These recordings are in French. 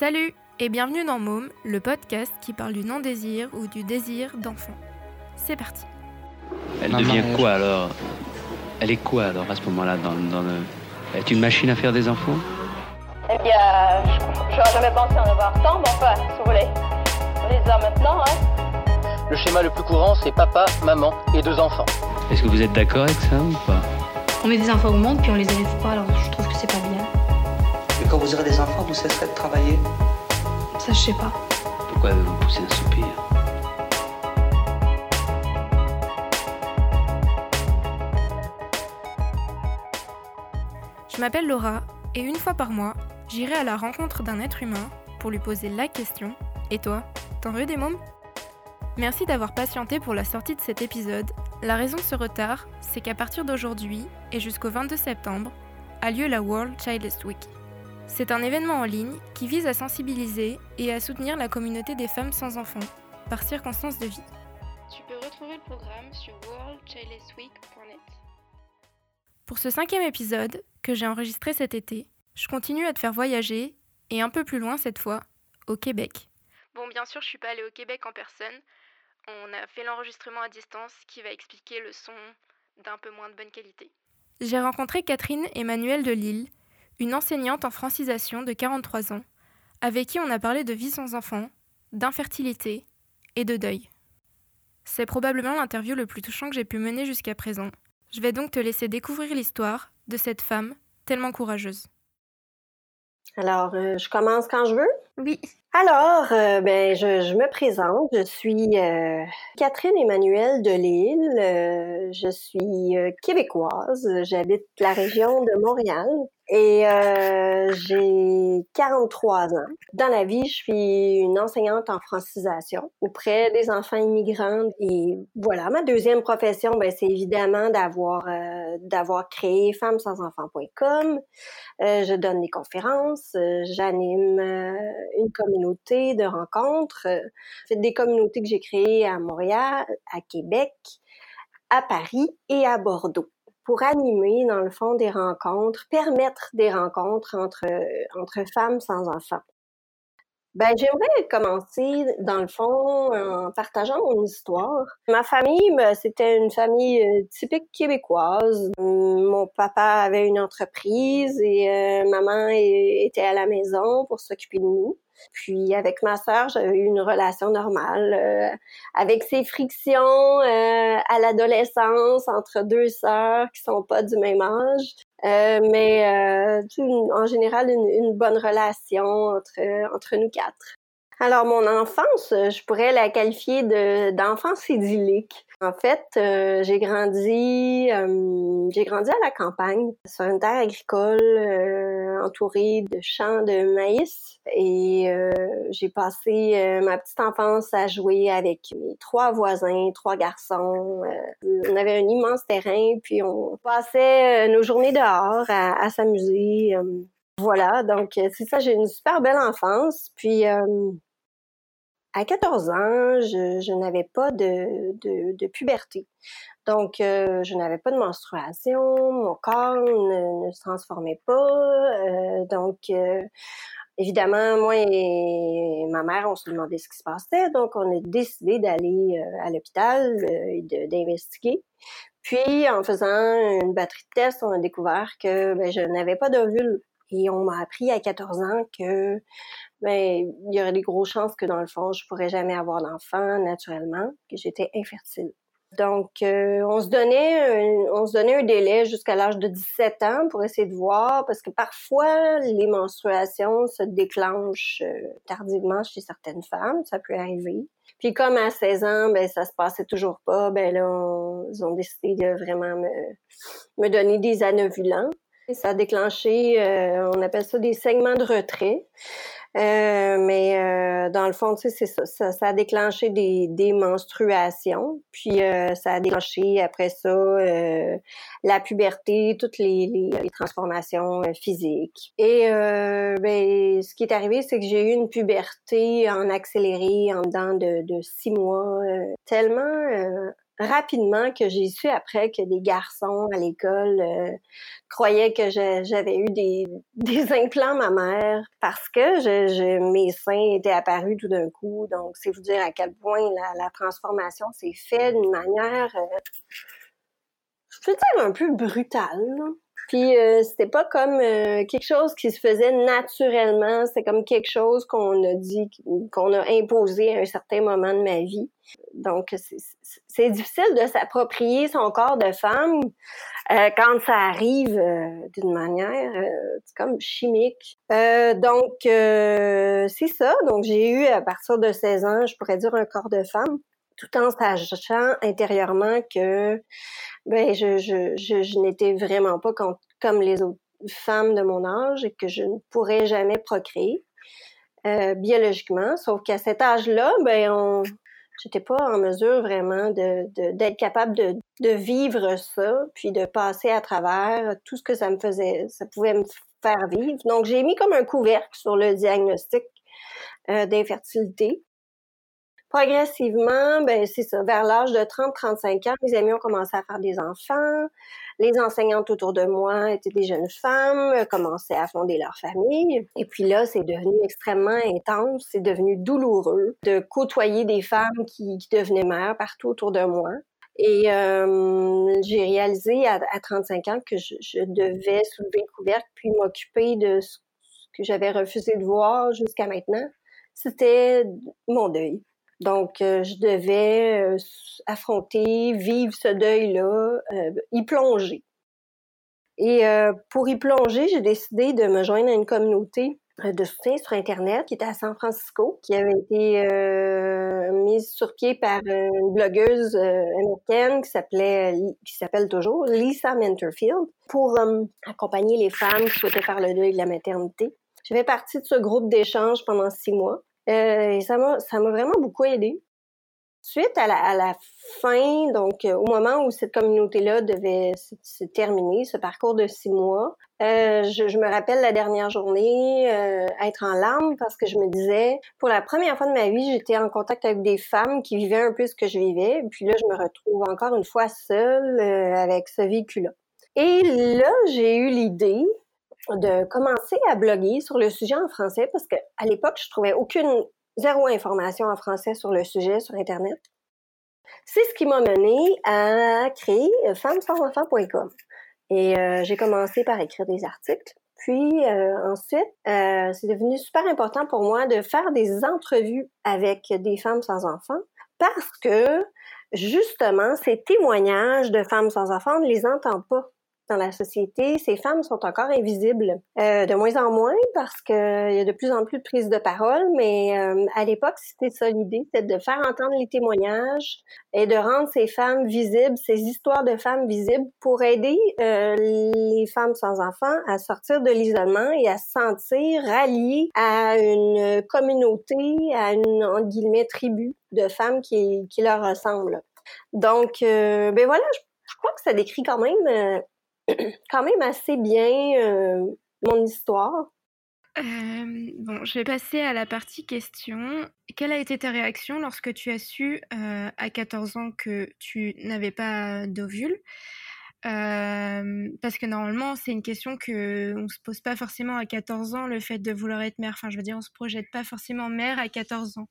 Salut et bienvenue dans Môme, le podcast qui parle du non-désir ou du désir d'enfant. C'est parti. Elle Maman, devient quoi alors? Elle est quoi alors à ce moment-là dans, dans le... Elle est une machine à faire des enfants? Eh bien, je j'aurais jamais pensé en avoir tant, mais enfin, si vous voulez. On les a maintenant, hein. Le schéma le plus courant, c'est papa, maman et deux enfants. Est-ce que vous êtes d'accord avec ça ou pas? On met des enfants au monde puis on les élève pas, alors je trouve que c'est pas bien. Quand vous aurez des enfants, vous cesserez de travailler Ça, je sais pas. Pourquoi vous poussez un soupir? Je m'appelle Laura et une fois par mois, j'irai à la rencontre d'un être humain pour lui poser la question Et toi, t'en veux des mômes? Merci d'avoir patienté pour la sortie de cet épisode. La raison de ce retard, c'est qu'à partir d'aujourd'hui et jusqu'au 22 septembre, a lieu la World Childless Week. C'est un événement en ligne qui vise à sensibiliser et à soutenir la communauté des femmes sans enfants par circonstances de vie. Tu peux retrouver le programme sur worldchildlessweek.net. Pour ce cinquième épisode, que j'ai enregistré cet été, je continue à te faire voyager, et un peu plus loin cette fois, au Québec. Bon, bien sûr, je suis pas allée au Québec en personne. On a fait l'enregistrement à distance qui va expliquer le son d'un peu moins de bonne qualité. J'ai rencontré Catherine Emmanuelle de Lille, une enseignante en francisation de 43 ans, avec qui on a parlé de vie sans enfant, d'infertilité et de deuil. C'est probablement l'interview le plus touchant que j'ai pu mener jusqu'à présent. Je vais donc te laisser découvrir l'histoire de cette femme tellement courageuse. Alors, euh, je commence quand je veux? Oui. Alors, euh, ben, je, je me présente. Je suis euh, Catherine Emmanuelle de Lille. Euh, je suis euh, québécoise. J'habite la région de Montréal et euh, j'ai 43 ans. Dans la vie, je suis une enseignante en francisation auprès des enfants immigrants. Et voilà, ma deuxième profession, ben, c'est évidemment d'avoir euh, d'avoir créé femmesansenfants.com. Euh, je donne des conférences, euh, j'anime euh, une communauté de rencontres. C'est des communautés que j'ai créées à Montréal, à Québec, à Paris et à Bordeaux pour animer, dans le fond, des rencontres, permettre des rencontres entre, entre femmes sans enfants. Ben, j'aimerais commencer, dans le fond, en partageant mon histoire. Ma famille, ben, c'était une famille euh, typique québécoise. Mon papa avait une entreprise et euh, maman était à la maison pour s'occuper de nous. Puis avec ma sœur, j'avais eu une relation normale, euh, avec ses frictions euh, à l'adolescence entre deux sœurs qui sont pas du même âge. Euh, mais euh, une- en général, une, une bonne relation entre, entre nous quatre. Alors, mon enfance, je pourrais la qualifier de d'enfance idyllique. En fait, euh, j'ai grandi, euh, j'ai grandi à la campagne, sur une terre agricole euh, entourée de champs de maïs. Et euh, j'ai passé euh, ma petite enfance à jouer avec mes trois voisins, trois garçons. Euh, on avait un immense terrain, puis on passait nos journées dehors à, s'amuser. voilà, donc c'est ça, j'ai une super belle enfance. Puis à 14 ans, je, je n'avais pas de, de, de puberté. Donc, euh, je n'avais pas de menstruation, mon corps ne, ne se transformait pas. euh, donc, euh, évidemment, moi et ma mère, on se demandait ce qui se passait. Donc, on a décidé d'aller euh, à l'hôpital euh, et d'investiguer. Puis, en faisant une batterie de tests, on a découvert que ben, je n'avais pas d'ovule. Et on m'a appris à 14 ans que ben, il y aurait des grosses chances que dans le fond, je pourrais jamais avoir d'enfant naturellement, que j'étais infertile. Donc, euh, on se donnait un, on se donnait un délai jusqu'à l'âge de 17 ans pour essayer de voir, parce que parfois les menstruations se déclenchent euh, tardivement chez certaines femmes, ça peut arriver. Puis comme à 16 ans, ben ça se passait toujours pas, ben là ils ont décidé de vraiment me, me donner des anovulants. Ça a déclenché, euh, on appelle ça des segments de retrait. Euh, mais euh, dans le fond, tu sais, c'est ça, ça. ça a déclenché des, des menstruations, puis euh, ça a déclenché après ça euh, la puberté, toutes les, les, les transformations euh, physiques. Et euh, ben, ce qui est arrivé, c'est que j'ai eu une puberté en accéléré en dedans de, de six mois, tellement rapidement que j'ai su après que des garçons à l'école euh, croyaient que j'avais eu des, implants mammaires parce que mes seins étaient apparus tout d'un coup. Donc, c'est vous dire à quel point la, transformation s'est faite d'une manière, euh, je un peu brutale. Puis euh, c'était pas comme euh, quelque chose qui se faisait naturellement, c'était comme quelque chose qu'on a dit, qu'on a imposé à un certain moment de ma vie. Donc c'est difficile de s'approprier son corps de femme euh, quand ça arrive d'une manière comme chimique. donc c'est ça. Donc j'ai eu à partir de 16 ans, je pourrais dire un corps de femme tout en sachant intérieurement que ben je, je, je, n'étais vraiment pas comme les autres femmes de mon âge et que je ne pourrais jamais procréer euh, biologiquement. Sauf qu'à cet âge-là, ben on j'étais pas en mesure vraiment de, d'être capable de, de vivre ça, puis de passer à travers tout ce que ça me faisait, ça pouvait me faire vivre. Donc j'ai mis comme un couvercle sur le diagnostic euh, d'infertilité progressivement, ben c'est ça, vers l'âge de 30-35 ans, mes amis ont commencé à faire des enfants. Les enseignantes autour de moi étaient des jeunes femmes, euh, commençaient à fonder leur famille. Et puis là, c'est devenu extrêmement intense, c'est devenu douloureux de côtoyer des femmes qui, devenaient mères partout autour de moi. Et euh, j'ai réalisé à, à, 35 ans que je, je devais soulever le couvercle puis m'occuper de ce que j'avais refusé de voir jusqu'à maintenant. C'était mon deuil. Donc, euh, je devais euh, affronter, vivre ce deuil-là, euh, y plonger. Et pour y plonger, j'ai décidé de me joindre à une communauté de soutien sur Internet qui était à San Francisco, qui avait été mise sur pied par une blogueuse américaine qui s'appelait, qui s'appelle toujours Lisa Menterfield, pour accompagner les femmes qui souhaitaient faire le deuil de la maternité. Je fais partie de ce groupe d'échange pendant six mois. Euh, et ça m'a, vraiment beaucoup aidé. Suite à la, fin, donc euh, au moment où cette communauté-là devait se, terminer, ce parcours de six mois, euh, je, me rappelle la dernière journée être en larmes parce que je me disais, pour la première fois de ma vie, j'étais en contact avec des femmes qui vivaient un peu ce que je vivais, puis là, je me retrouve encore une fois seule avec ce véhicule-là. Et là, j'ai eu l'idée de commencer à bloguer sur le sujet en français parce qu'à l'époque, je trouvais aucune, zéro information en français sur le sujet sur Internet. C'est ce qui m'a mené à créer femmesansenfants.com. Et euh, j'ai commencé par écrire des articles. Puis euh, ensuite, euh, c'est devenu super important pour moi de faire des entrevues avec des femmes sans enfants parce que justement, ces témoignages de femmes sans enfants, on ne les entend pas dans la société, ces femmes sont encore invisibles. Euh, de moins en moins parce qu'il y a de plus en plus de prises de parole, mais euh, à l'époque, c'était ça l'idée, c'était de faire entendre les témoignages et de rendre ces femmes visibles, ces histoires de femmes visibles pour aider euh, les femmes sans enfants à sortir de l'isolement et à se sentir ralliées à une communauté, à une, entre guillemets, tribu de femmes qui, leur ressemblent. Donc, ben voilà, je crois que ça décrit quand même quand même assez bien euh, mon histoire. Euh, bon, je vais passer à la partie question. Quelle a été ta réaction lorsque tu as su euh, à 14 ans que tu n'avais pas d'ovule? Parce que normalement, c'est une question que on se pose pas forcément à 14 ans, le fait de vouloir être mère. Enfin, je veux dire, on se projette pas forcément mère à 14 ans.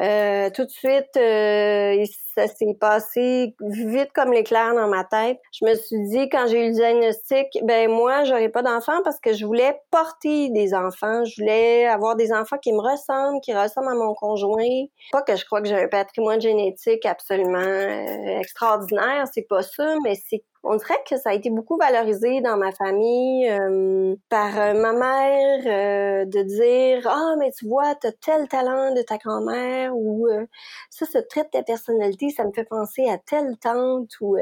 Euh, tout de suite, euh, ça s'est passé vite comme l'éclair dans ma tête. Je me suis dit quand j'ai eu le diagnostic, ben moi, j'aurais pas d'enfants parce que je voulais porter des enfants. Je voulais avoir des enfants qui me ressemblent, qui ressemblent à mon conjoint. Pas que je crois que j'ai un patrimoine génétique absolument euh, extraordinaire, c'est pas ça, mais c'est on dirait que ça a été beaucoup valorisé dans ma famille euh, par euh, ma mère euh, de dire ah mais tu vois t'as tel talent de ta grand-mère ou ça ce trait de ta personnalité ça me fait penser à telle tante ou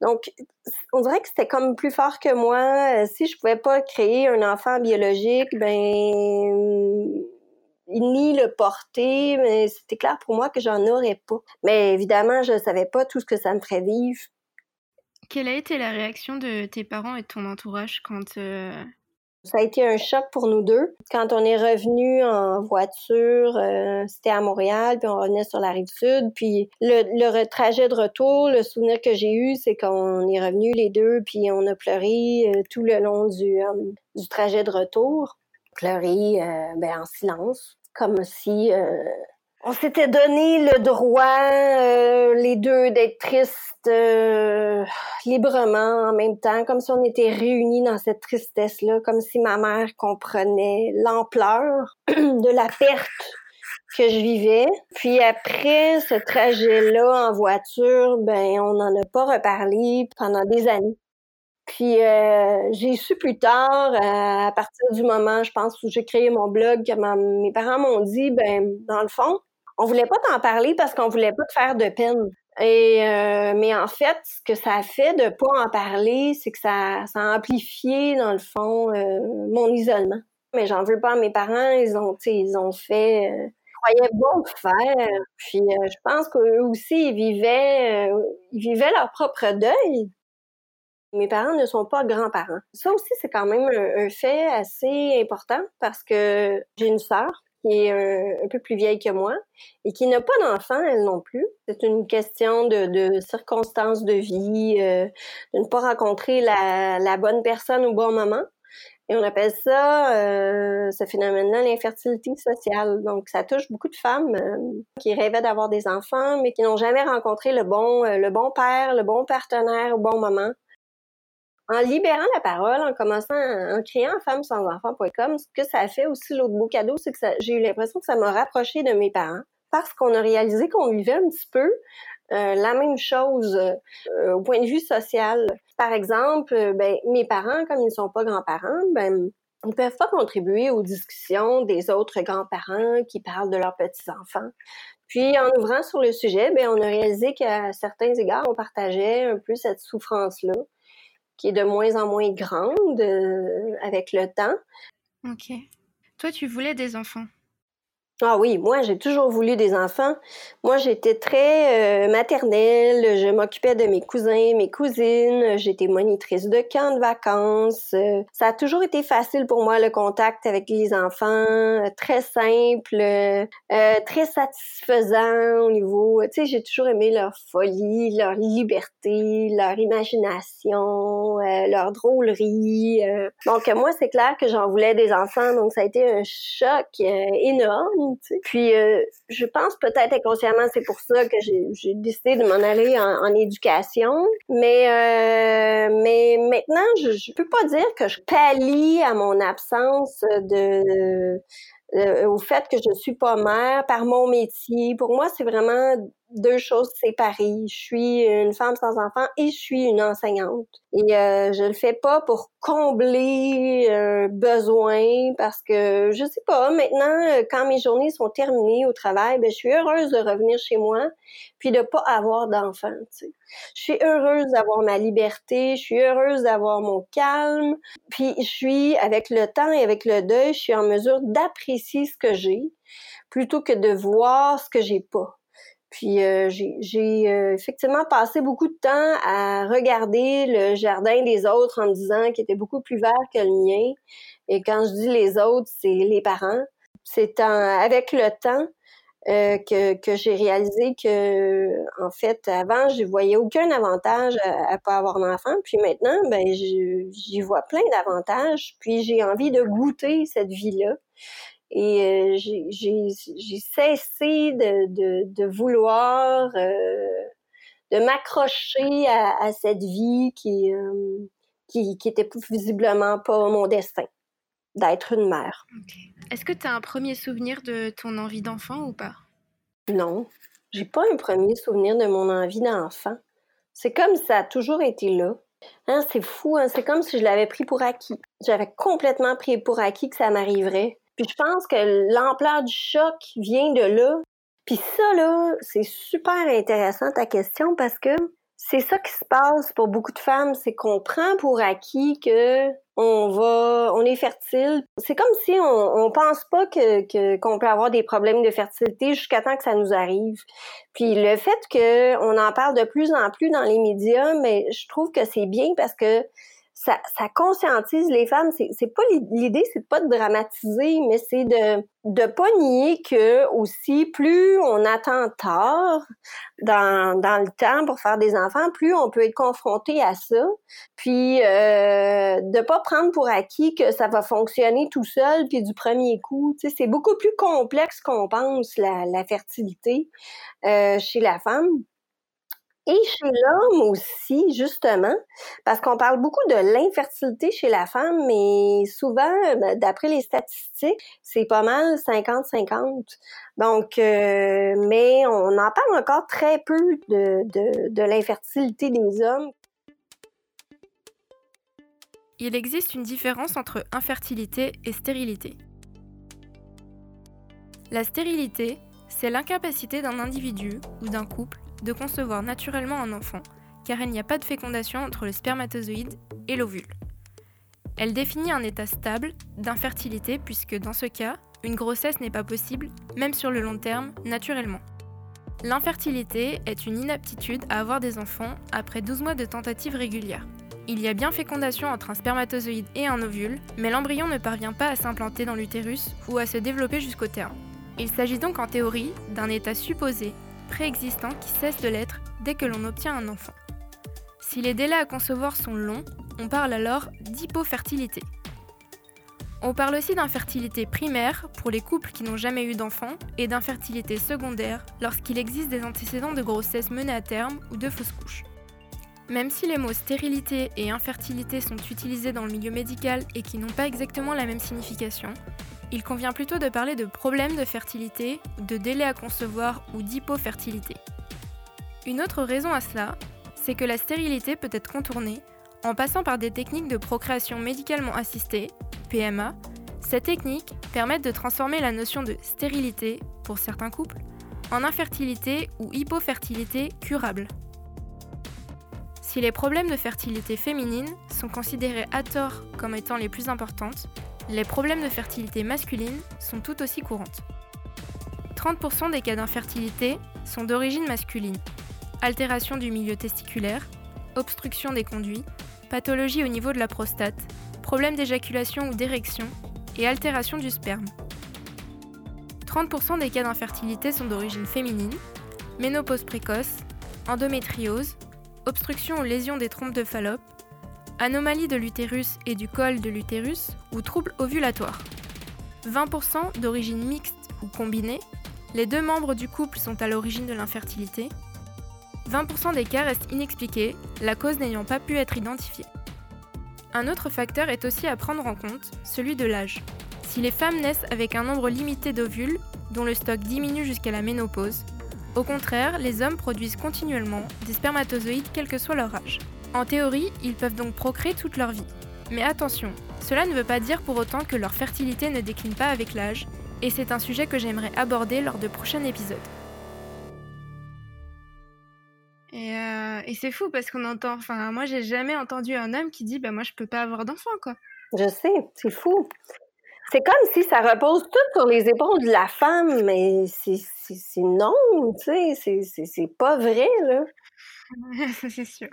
donc on dirait que c'était comme plus fort que moi si je pouvais pas créer un enfant biologique ben ni le porter, mais c'était clair pour moi que j'en aurais pas. Mais évidemment, je savais pas tout ce que ça me ferait vivre, quelle a été la réaction de tes parents et de ton entourage quand, euh, Ça a été un choc pour nous deux. Quand on est revenu en voiture, euh, c'était à Montréal, puis on revenait sur la rive sud. Puis le, le trajet de retour, le souvenir que j'ai eu, c'est qu'on est revenu les deux, puis on a pleuré euh, tout le long du, du trajet de retour. Pleuré ben, en silence, comme si on s'était donné le droit, euh, les deux, d'être tristes euh, librement en même temps, comme si on était réunis dans cette tristesse-là, comme si ma mère comprenait l'ampleur de la perte que je vivais. Puis après ce trajet-là en voiture, ben on n'en a pas reparlé pendant des années. Puis euh, j'ai su plus tard, à partir du moment, je pense, où j'ai créé mon blog, que mes parents m'ont dit, ben dans le fond, on voulait pas t'en parler parce qu'on voulait pas te faire de peine. Et euh, mais en fait, ce que ça a fait de pas en parler, c'est que ça, ça a amplifié dans le fond euh, mon isolement. Mais j'en veux pas à mes parents, ils ont, ils ont fait, euh, croyaient bon faire. Puis euh, je pense qu'eux aussi ils vivaient, ils vivaient leur propre deuil. Mes parents ne sont pas grands-parents. Ça aussi, c'est quand même un, un, fait assez important parce que j'ai une sœur qui est euh, un, peu plus vieille que moi et qui n'a pas d'enfant, elle non plus. C'est une question de, circonstances de vie, euh, de ne pas rencontrer la, bonne personne au bon moment. Et on appelle ça, euh, ce phénomène-là, l'infertilité sociale. Donc, ça touche beaucoup de femmes qui rêvaient d'avoir des enfants, mais qui n'ont jamais rencontré le bon, le bon père, le bon partenaire au bon moment en libérant la parole, en commençant, en créant femmesansenfants.com, ce que ça a fait aussi, l'autre beau cadeau, c'est que j'ai eu l'impression que ça m'a rapproché de mes parents parce qu'on a réalisé qu'on vivait un petit peu euh, la même chose euh, au point de vue social. Par exemple, euh, ben, mes parents, comme ils ne sont pas grands-parents, ben, ils peuvent pas contribuer aux discussions des autres grands-parents qui parlent de leurs petits-enfants. Puis, en ouvrant sur le sujet, ben, on a réalisé qu'à certains égards, on partageait un peu cette souffrance-là qui est de moins en moins grande euh, avec le temps. Ok. Toi, tu voulais des enfants? Ah oui, moi j'ai toujours voulu des enfants. Moi j'étais très euh, maternelle, je m'occupais de mes cousins, mes cousines, j'étais monitrice de camp de vacances. Euh, ça a toujours été facile pour moi le contact avec les enfants, euh, très simple, très satisfaisant au niveau, tu sais, j'ai toujours aimé leur folie, leur liberté, leur imagination, leur drôlerie. Donc moi c'est clair que j'en voulais des enfants, donc ça a été un choc énorme puis euh, je pense peut-être inconsciemment, c'est pour ça que j'ai décidé de m'en aller en, éducation. Mais euh, mais maintenant, je, je peux pas dire que je pallie à mon absence de euh, au fait que je suis pas mère par mon métier. Pour moi, c'est vraiment deux choses séparées. Je suis une femme sans enfant et je suis une enseignante. Et euh, je le fais pas pour combler un besoin parce que je sais pas. Maintenant, quand mes journées sont terminées au travail, ben je suis heureuse de revenir chez moi puis de pas avoir sais. Je suis heureuse d'avoir ma liberté. Je suis heureuse d'avoir mon calme. Puis je suis avec le temps et avec le deuil, je suis en mesure d'apprécier ce que j'ai plutôt que de voir ce que j'ai pas. Puis euh, j'ai euh, effectivement passé beaucoup de temps à regarder le jardin des autres en me disant qu'il était beaucoup plus vert que le mien. Et quand je dis les autres, c'est les parents. C'est avec le temps euh, que, j'ai réalisé que en fait avant je voyais aucun avantage à, à pas avoir d'enfant puis maintenant ben j'y vois plein d'avantages puis j'ai envie de goûter cette vie là et euh, j'ai cessé de, de, de vouloir euh, de m'accrocher à, à, cette vie qui, euh, qui, qui était visiblement pas mon destin, d'être une mère. Est-ce que tu as un premier souvenir de ton envie d'enfant ou pas? Non, j'ai pas un premier souvenir de mon envie d'enfant. C'est comme si ça a toujours été là. Hein, c'est fou, hein? c'est comme si je l'avais pris pour acquis. J'avais complètement pris pour acquis que ça m'arriverait. Puis je pense que l'ampleur du choc vient de là. Puis ça, là, c'est super intéressant ta question parce que c'est ça qui se passe pour beaucoup de femmes, c'est qu'on prend pour acquis que on va, on est fertile. C'est comme si on, on pense pas que qu'on peut avoir des problèmes de fertilité jusqu'à temps que ça nous arrive. Puis le fait que on en parle de plus en plus dans les médias, mais je trouve que c'est bien parce que ça, ça conscientise les femmes. C'est, pas l'idée, c'est pas de dramatiser, mais c'est de de pas nier que aussi plus on attend tard dans, dans le temps pour faire des enfants, plus on peut être confronté à ça. Puis euh, de pas prendre pour acquis que ça va fonctionner tout seul puis du premier coup. Tu sais, c'est beaucoup plus complexe qu'on pense la, la fertilité euh, chez la femme. Et chez l'homme aussi, justement, parce qu'on parle beaucoup de l'infertilité chez la femme, mais souvent, ben, d'après les statistiques, c'est pas mal 50-50. Donc, euh, mais on en parle encore très peu de, de, de l'infertilité des hommes. Il existe une différence entre infertilité et stérilité. La stérilité, c'est l'incapacité d'un individu ou d'un couple de concevoir naturellement un enfant, car il n'y a pas de fécondation entre le spermatozoïde et l'ovule. Elle définit un état stable d'infertilité puisque dans ce cas, une grossesse n'est pas possible, même sur le long terme, naturellement. L'infertilité est une inaptitude à avoir des enfants après 12 mois de tentatives régulières. Il y a bien fécondation entre un spermatozoïde et un ovule, mais l'embryon ne parvient pas à s'implanter dans l'utérus ou à se développer jusqu'au terme. Il s'agit donc en théorie d'un état supposé préexistant qui cesse de l'être dès que l'on obtient un enfant. Si les délais à concevoir sont longs, on parle alors d'hypofertilité. On parle aussi d'infertilité primaire pour les couples qui n'ont jamais eu d'enfant et d'infertilité secondaire lorsqu'il existe des antécédents de grossesse menée à terme ou de fausses couches. Même si les mots stérilité et infertilité sont utilisés dans le milieu médical et qui n'ont pas exactement la même signification, il convient plutôt de parler de problèmes de fertilité, de délai à concevoir ou d'hypofertilité. Une autre raison à cela, c'est que la stérilité peut être contournée en passant par des techniques de procréation médicalement assistée, PMA. Ces techniques permettent de transformer la notion de stérilité, pour certains couples, en infertilité ou hypofertilité curable. Si les problèmes de fertilité féminine sont considérés à tort comme étant les plus importantes, les problèmes de fertilité masculine sont tout aussi courantes. 30% des cas d'infertilité sont d'origine masculine. Altération du milieu testiculaire, obstruction des conduits, pathologie au niveau de la prostate, problème d'éjaculation ou d'érection et altération du sperme. 30% des cas d'infertilité sont d'origine féminine, ménopause précoce, endométriose, obstruction ou lésion des trompes de Fallope, anomalie de l'utérus et du col de l'utérus ou troubles ovulatoires. 20% d'origine mixte ou combinée, les deux membres du couple sont à l'origine de l'infertilité. 20% des cas restent inexpliqués, la cause n'ayant pas pu être identifiée. Un autre facteur est aussi à prendre en compte, celui de l'âge. Si les femmes naissent avec un nombre limité d'ovules, dont le stock diminue jusqu'à la ménopause, au contraire, les hommes produisent continuellement des spermatozoïdes quel que soit leur âge. En théorie, ils peuvent donc procréer toute leur vie. Mais attention, cela ne veut pas dire pour autant que leur fertilité ne décline pas avec l'âge, et c'est un sujet que j'aimerais aborder lors de prochains épisodes. Et, euh, c'est fou parce qu'on entend, enfin moi j'ai jamais entendu un homme qui dit bah moi je peux pas avoir d'enfant quoi. Je sais, c'est fou. C'est comme si ça repose tout sur les épaules de la femme, mais c'est non, tu sais, c'est pas vrai là. c'est sûr.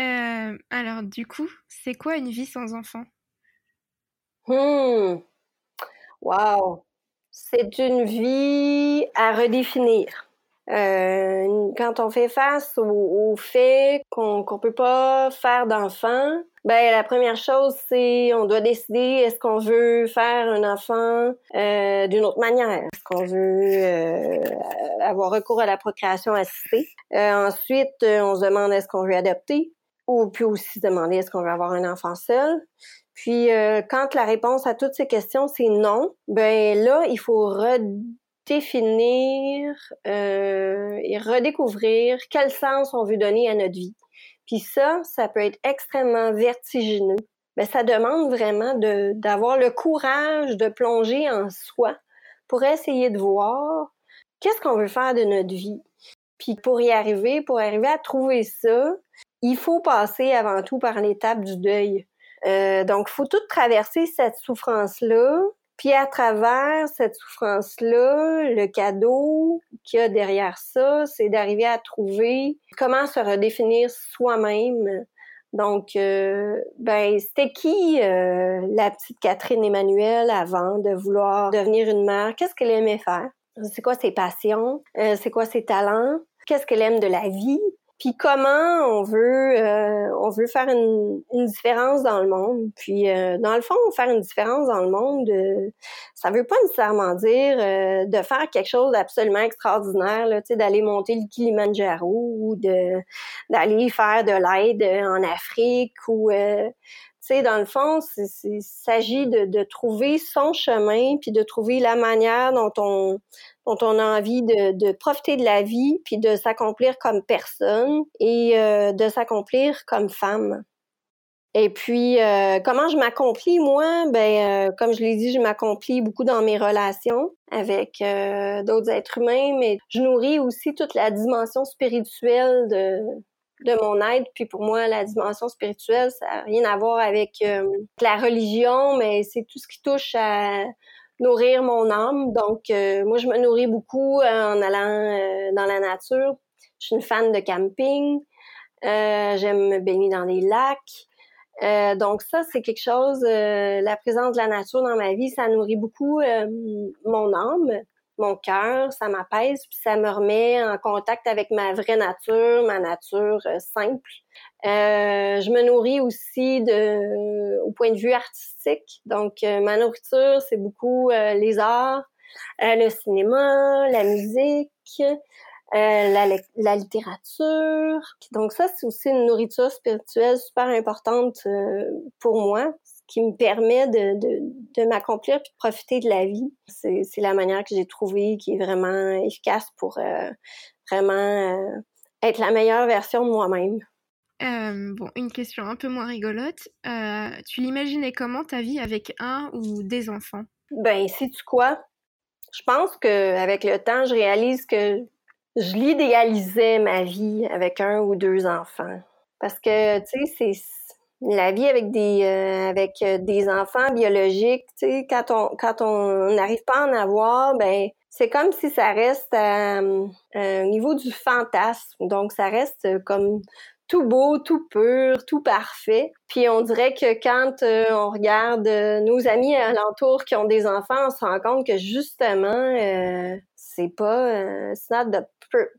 Euh, alors, du coup, c'est quoi une vie sans enfant? Hmm. Wow. C'est une vie à redéfinir. Euh, quand on fait face au, fait qu'on ne peut pas faire d'enfant, ben la première chose c'est on doit décider est-ce qu'on veut faire un enfant euh, d'une autre manière, est-ce qu'on veut avoir recours à la procréation assistée? ensuite, on se demande est-ce qu'on veut adopter, ou puis aussi demander est-ce qu'on veut avoir un enfant seul? Puis euh, quand la réponse à toutes ces questions c'est non, ben là il faut redéfinir euh, et redécouvrir quel sens on veut donner à notre vie. Puis ça, ça peut être extrêmement vertigineux. Mais ben, ça demande vraiment d'avoir le courage de plonger en soi pour essayer de voir qu'est-ce qu'on veut faire de notre vie. Puis pour y arriver, pour arriver à trouver ça, il faut passer avant tout par l'étape du deuil. Euh, donc, il faut tout traverser cette souffrance-là. Puis à travers cette souffrance-là, le cadeau qu'il y a derrière ça, c'est d'arriver à trouver comment se redéfinir soi-même Donc, euh, ben, c'était qui euh, la petite Catherine Emmanuel avant de vouloir devenir une mère? Qu'est-ce qu'elle aimait faire? C'est quoi ses passions? C'est quoi ses talents? Qu'est-ce qu'elle aime de la vie? puis comment on veut euh, on veut faire une, différence dans le monde. Puis euh, dans le fond, faire une différence dans le monde, euh, ça veut pas nécessairement dire euh, de faire quelque chose d'absolument extraordinaire, d'aller monter le Kilimanjaro ou de d'aller faire de l'aide en Afrique ou dans le fond, il s'agit de, trouver son chemin, puis de trouver la manière dont on, dont on a envie de, profiter de la vie, puis de s'accomplir comme personne et euh, de s'accomplir comme femme. Et puis, euh, comment je m'accomplis, moi? Ben, euh, comme je l'ai dit, je m'accomplis beaucoup dans mes relations avec d'autres êtres humains, mais je nourris aussi toute la dimension spirituelle de, de mon aide. Puis pour moi, la dimension spirituelle, ça n'a rien à voir avec la religion, mais c'est tout ce qui touche à nourrir mon âme. Donc, euh, moi, je me nourris beaucoup euh, en allant dans la nature. Je suis une fan de camping. J'aime me baigner dans les lacs. donc ça, c'est quelque chose, la présence de la nature dans ma vie, ça nourrit beaucoup mon âme mon cœur, ça m'apaise, puis ça me remet en contact avec ma vraie nature, ma nature euh, simple. Euh, je me nourris aussi de, au point de vue artistique. Donc, euh, ma nourriture, c'est beaucoup les arts, le cinéma, la musique, la, la, littérature. Donc, ça, c'est aussi une nourriture spirituelle super importante pour moi qui me permet de, de, de m'accomplir puis de profiter de la vie. C'est, la manière que j'ai trouvée qui est vraiment efficace pour euh, vraiment euh, être la meilleure version de moi-même. Euh, bon, une question un peu moins rigolote. Euh, tu l'imaginais comment ta vie avec un ou des enfants? Ben, sais-tu quoi? Je pense que avec le temps, je réalise que je l'idéalisais ma vie avec un ou deux enfants. Parce que, tu sais, c'est la vie avec des euh, avec des enfants biologiques, tu sais, quand on quand on n'arrive pas à en avoir, ben c'est comme si ça reste au niveau du fantasme. Donc ça reste comme tout beau, tout pur, tout parfait. Puis on dirait que quand on regarde nos amis alentours qui ont des enfants, on se rend compte que justement pas c'est not the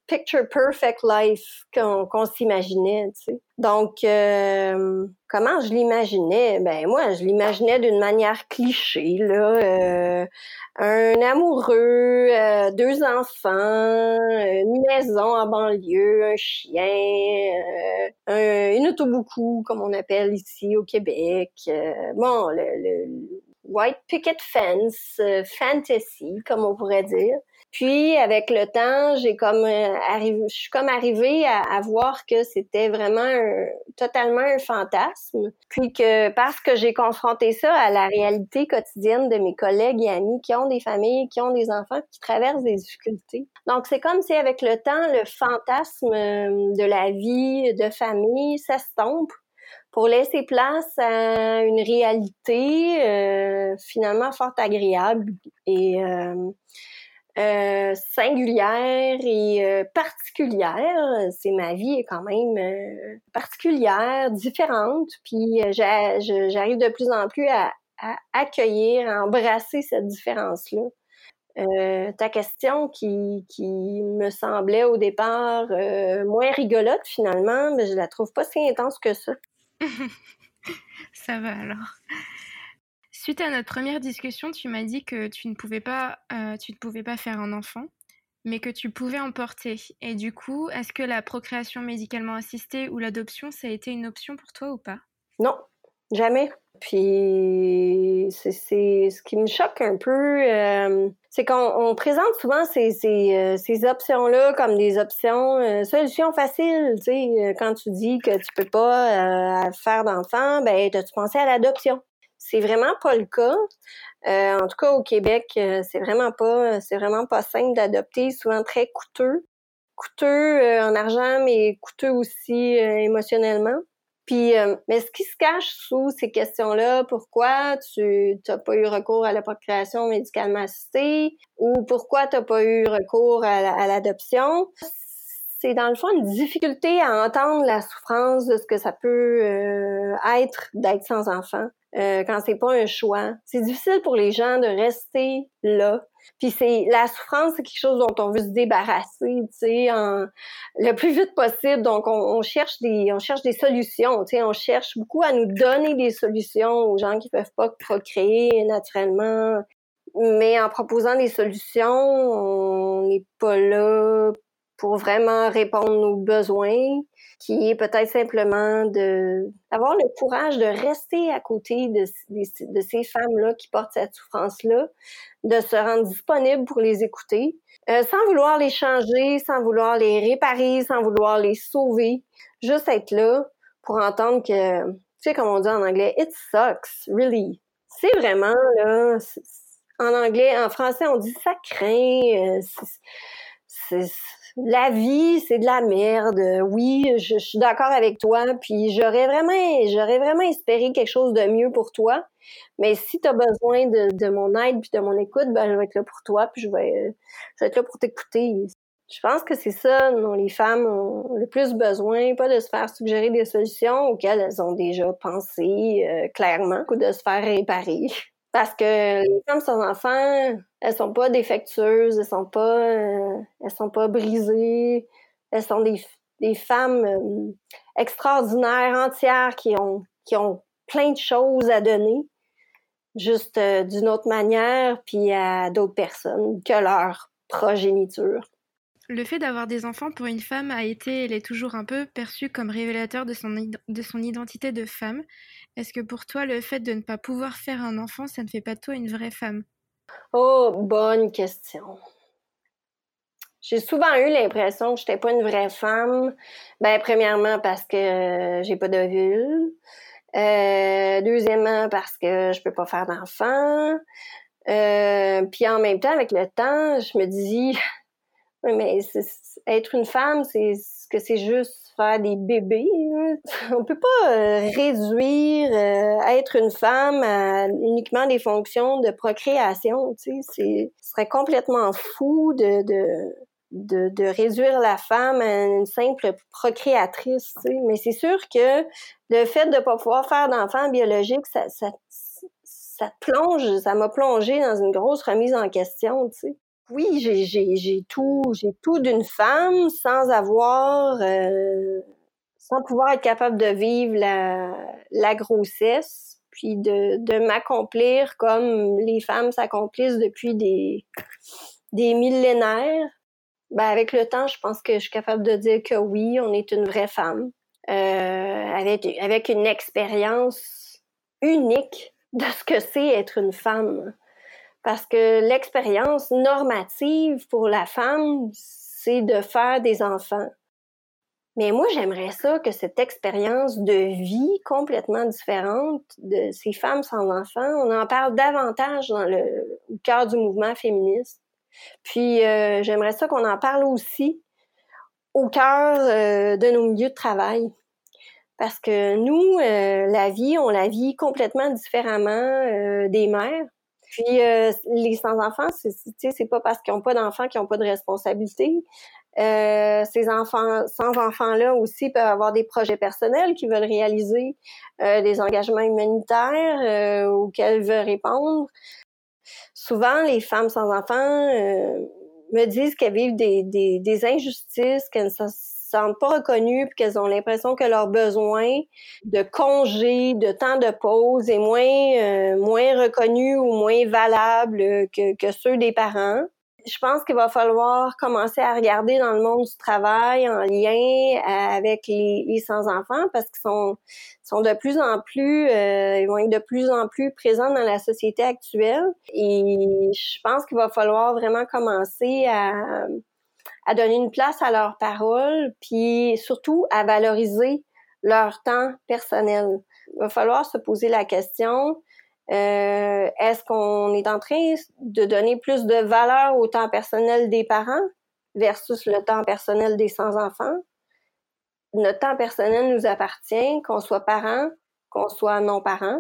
picture perfect life qu'on s'imaginait, tu sais. Donc, euh, comment je l'imaginais? Ben moi, je l'imaginais d'une manière cliché, là. Euh, un amoureux, euh, deux enfants, une maison en banlieue, un chien, un, une autoboucou, comme on appelle ici au Québec. bon, le, le white picket fence, fantasy, comme on pourrait dire. Puis avec le temps, j'ai comme euh, arrivé, je suis comme arrivée à, à voir que c'était vraiment un, totalement un fantasme. Puis que parce que j'ai confronté ça à la réalité quotidienne de mes collègues et amis qui ont des familles, qui ont des enfants, qui traversent des difficultés. Donc c'est comme si avec le temps, le fantasme euh, de la vie de famille s'estompe pour laisser place à une réalité euh, finalement fort agréable et euh, euh, singulière et euh, particulière. C'est ma vie est quand même euh, particulière, différente. Puis j'arrive de plus en plus à, accueillir, à embrasser cette différence-là. ta question qui, qui me semblait au départ moins rigolote finalement, mais je la trouve pas si intense que ça. ça va alors. Suite à notre première discussion, tu m'as dit que tu ne pouvais pas, euh, tu ne pouvais pas faire un enfant, mais que tu pouvais en porter. Et du coup, est-ce que la procréation médicalement assistée ou l'adoption, ça a été une option pour toi ou pas? Non, jamais. Puis c'est ce qui me choque un peu, euh, c'est qu'on présente souvent ces, euh, ces options-là comme des options, euh, solutions faciles. Tu sais, quand tu dis que tu peux pas faire d'enfant, ben as-tu pensé à l'adoption? C'est vraiment pas le cas. Euh, en tout cas, au Québec, euh, c'est vraiment pas, c'est vraiment pas simple d'adopter, souvent très coûteux, coûteux euh, en argent, mais coûteux aussi émotionnellement. Puis, mais ce qui se cache sous ces questions-là, pourquoi tu n'as pas eu recours à la procréation médicalement assistée ou pourquoi tu n'as pas eu recours à l'adoption, c'est dans le fond une difficulté à entendre la souffrance de ce que ça peut euh, être d'être sans enfant euh, quand c'est pas un choix. C'est difficile pour les gens de rester là. Puis c'est la souffrance, c'est quelque chose dont on veut se débarrasser, tu sais, le plus vite possible. Donc on, on, cherche des on cherche des solutions, tu sais, on cherche beaucoup à nous donner des solutions aux gens qui peuvent pas procréer naturellement. Mais en proposant des solutions, on n'est pas là pour vraiment répondre nos besoins, qui est peut-être simplement de avoir le courage de rester à côté de, ces femmes-là qui portent cette souffrance-là, de se rendre disponible pour les écouter, euh, sans vouloir les changer, sans vouloir les réparer, sans vouloir les sauver, juste être là pour entendre que, tu sais, comme on dit en anglais, it sucks, really. C'est vraiment, là, en anglais, en français, on dit ça craint, euh, la vie, c'est de la merde. Oui, je, suis d'accord avec toi. Puis j'aurais vraiment, j'aurais vraiment espéré quelque chose de mieux pour toi. Mais si tu as besoin de, mon aide puis de mon écoute, ben je vais être là pour toi. Puis je vais, être là pour t'écouter. Je pense que c'est ça dont les femmes ont le plus besoin, pas de se faire suggérer des solutions auxquelles elles ont déjà pensé euh, clairement, ou de se faire réparer. Parce que les femmes sans enfants, elles sont pas défectueuses, elles sont pas, euh, elles sont pas brisées, elles sont des, des femmes euh, extraordinaires, entières, qui ont, qui ont plein de choses à donner, juste euh, d'une autre manière, puis à d'autres personnes que leur progéniture. Le fait d'avoir des enfants pour une femme a été, elle est toujours un peu perçue comme révélateur de son, de son identité de femme. Est-ce que pour toi, le fait de ne pas pouvoir faire un enfant, ça ne fait pas de toi une vraie femme? Oh, bonne question. J'ai souvent eu l'impression que je n'étais pas une vraie femme. Ben, premièrement, parce que euh, j'ai pas d'ovule. Euh, deuxièmement, parce que je peux pas faire d'enfant. Euh, puis en même temps, avec le temps, je me dis, mais être une femme, c'est que c'est juste faire des bébés. Hein. On peut pas euh, réduire euh, être une femme à uniquement des fonctions de procréation. Tu sais, ce serait complètement fou de, de de, de, réduire la femme à une simple procréatrice. Tu sais. Mais c'est sûr que le fait de pas pouvoir faire d'enfants biologiques, ça, ça, ça plonge, ça m'a plongé dans une grosse remise en question. Tu sais oui, j'ai tout, j'ai tout d'une femme sans avoir, euh, sans pouvoir être capable de vivre la, grossesse, puis de, m'accomplir comme les femmes s'accomplissent depuis des, des millénaires. Ben, avec le temps, je pense que je suis capable de dire que oui, on est une vraie femme, euh, avec, avec une expérience unique de ce que c'est être une femme. Parce que l'expérience normative pour la femme, c'est de faire des enfants. Mais moi, j'aimerais ça que cette expérience de vie complètement différente de ces femmes sans enfants, on en parle davantage dans le, cœur du mouvement féministe. Puis, euh, j'aimerais ça qu'on en parle aussi au cœur euh, de nos milieux de travail. Parce que nous, euh, la vie, on la vit complètement différemment des mères. Puis euh, les sans-enfants, c'est, c'est pas parce qu'ils n'ont pas d'enfants qu'ils n'ont pas de responsabilité. Euh, ces enfants, sans enfants-là aussi peuvent avoir des projets personnels qu'ils veulent réaliser, euh, des engagements humanitaires euh, auxquels veulent répondre. Souvent, les femmes sans enfants me disent qu'elles vivent des, des, des injustices, qu'elles ne sentent pas reconnues, puis qu'elles ont l'impression que leurs besoins de congés, de temps de pause est moins euh, moins reconnu ou moins valable que, que ceux des parents. Je pense qu'il va falloir commencer à regarder dans le monde du travail en lien avec les, les sans-enfants parce qu'ils sont, sont de plus en plus, euh, ils vont être de plus en plus présents dans la société actuelle. Et je pense qu'il va falloir vraiment commencer à, à donner une place à leurs paroles, puis surtout à valoriser leur temps personnel. Il va falloir se poser la question, euh, est-ce qu'on est en train de donner plus de valeur au temps personnel des parents versus le temps personnel des sans-enfants? Notre temps personnel nous appartient, qu'on soit parent, qu'on soit non-parent.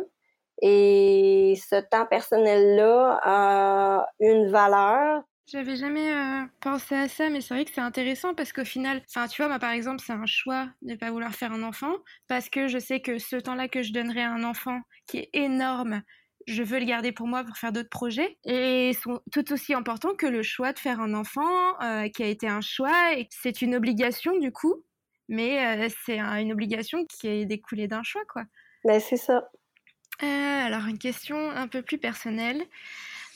Et ce temps personnel-là a une valeur J'avais jamais euh, pensé à ça, mais c'est vrai que c'est intéressant parce qu'au final, enfin, tu vois, moi par exemple, c'est un choix de ne pas vouloir faire un enfant parce que je sais que ce temps-là que je donnerai à un enfant qui est énorme, je veux le garder pour moi pour faire d'autres projets et sont tout aussi importants que le choix de faire un enfant euh, qui a été un choix et c'est une obligation du coup, mais euh, c'est une obligation qui est découlée d'un choix quoi. Ben c'est ça. alors une question un peu plus personnelle.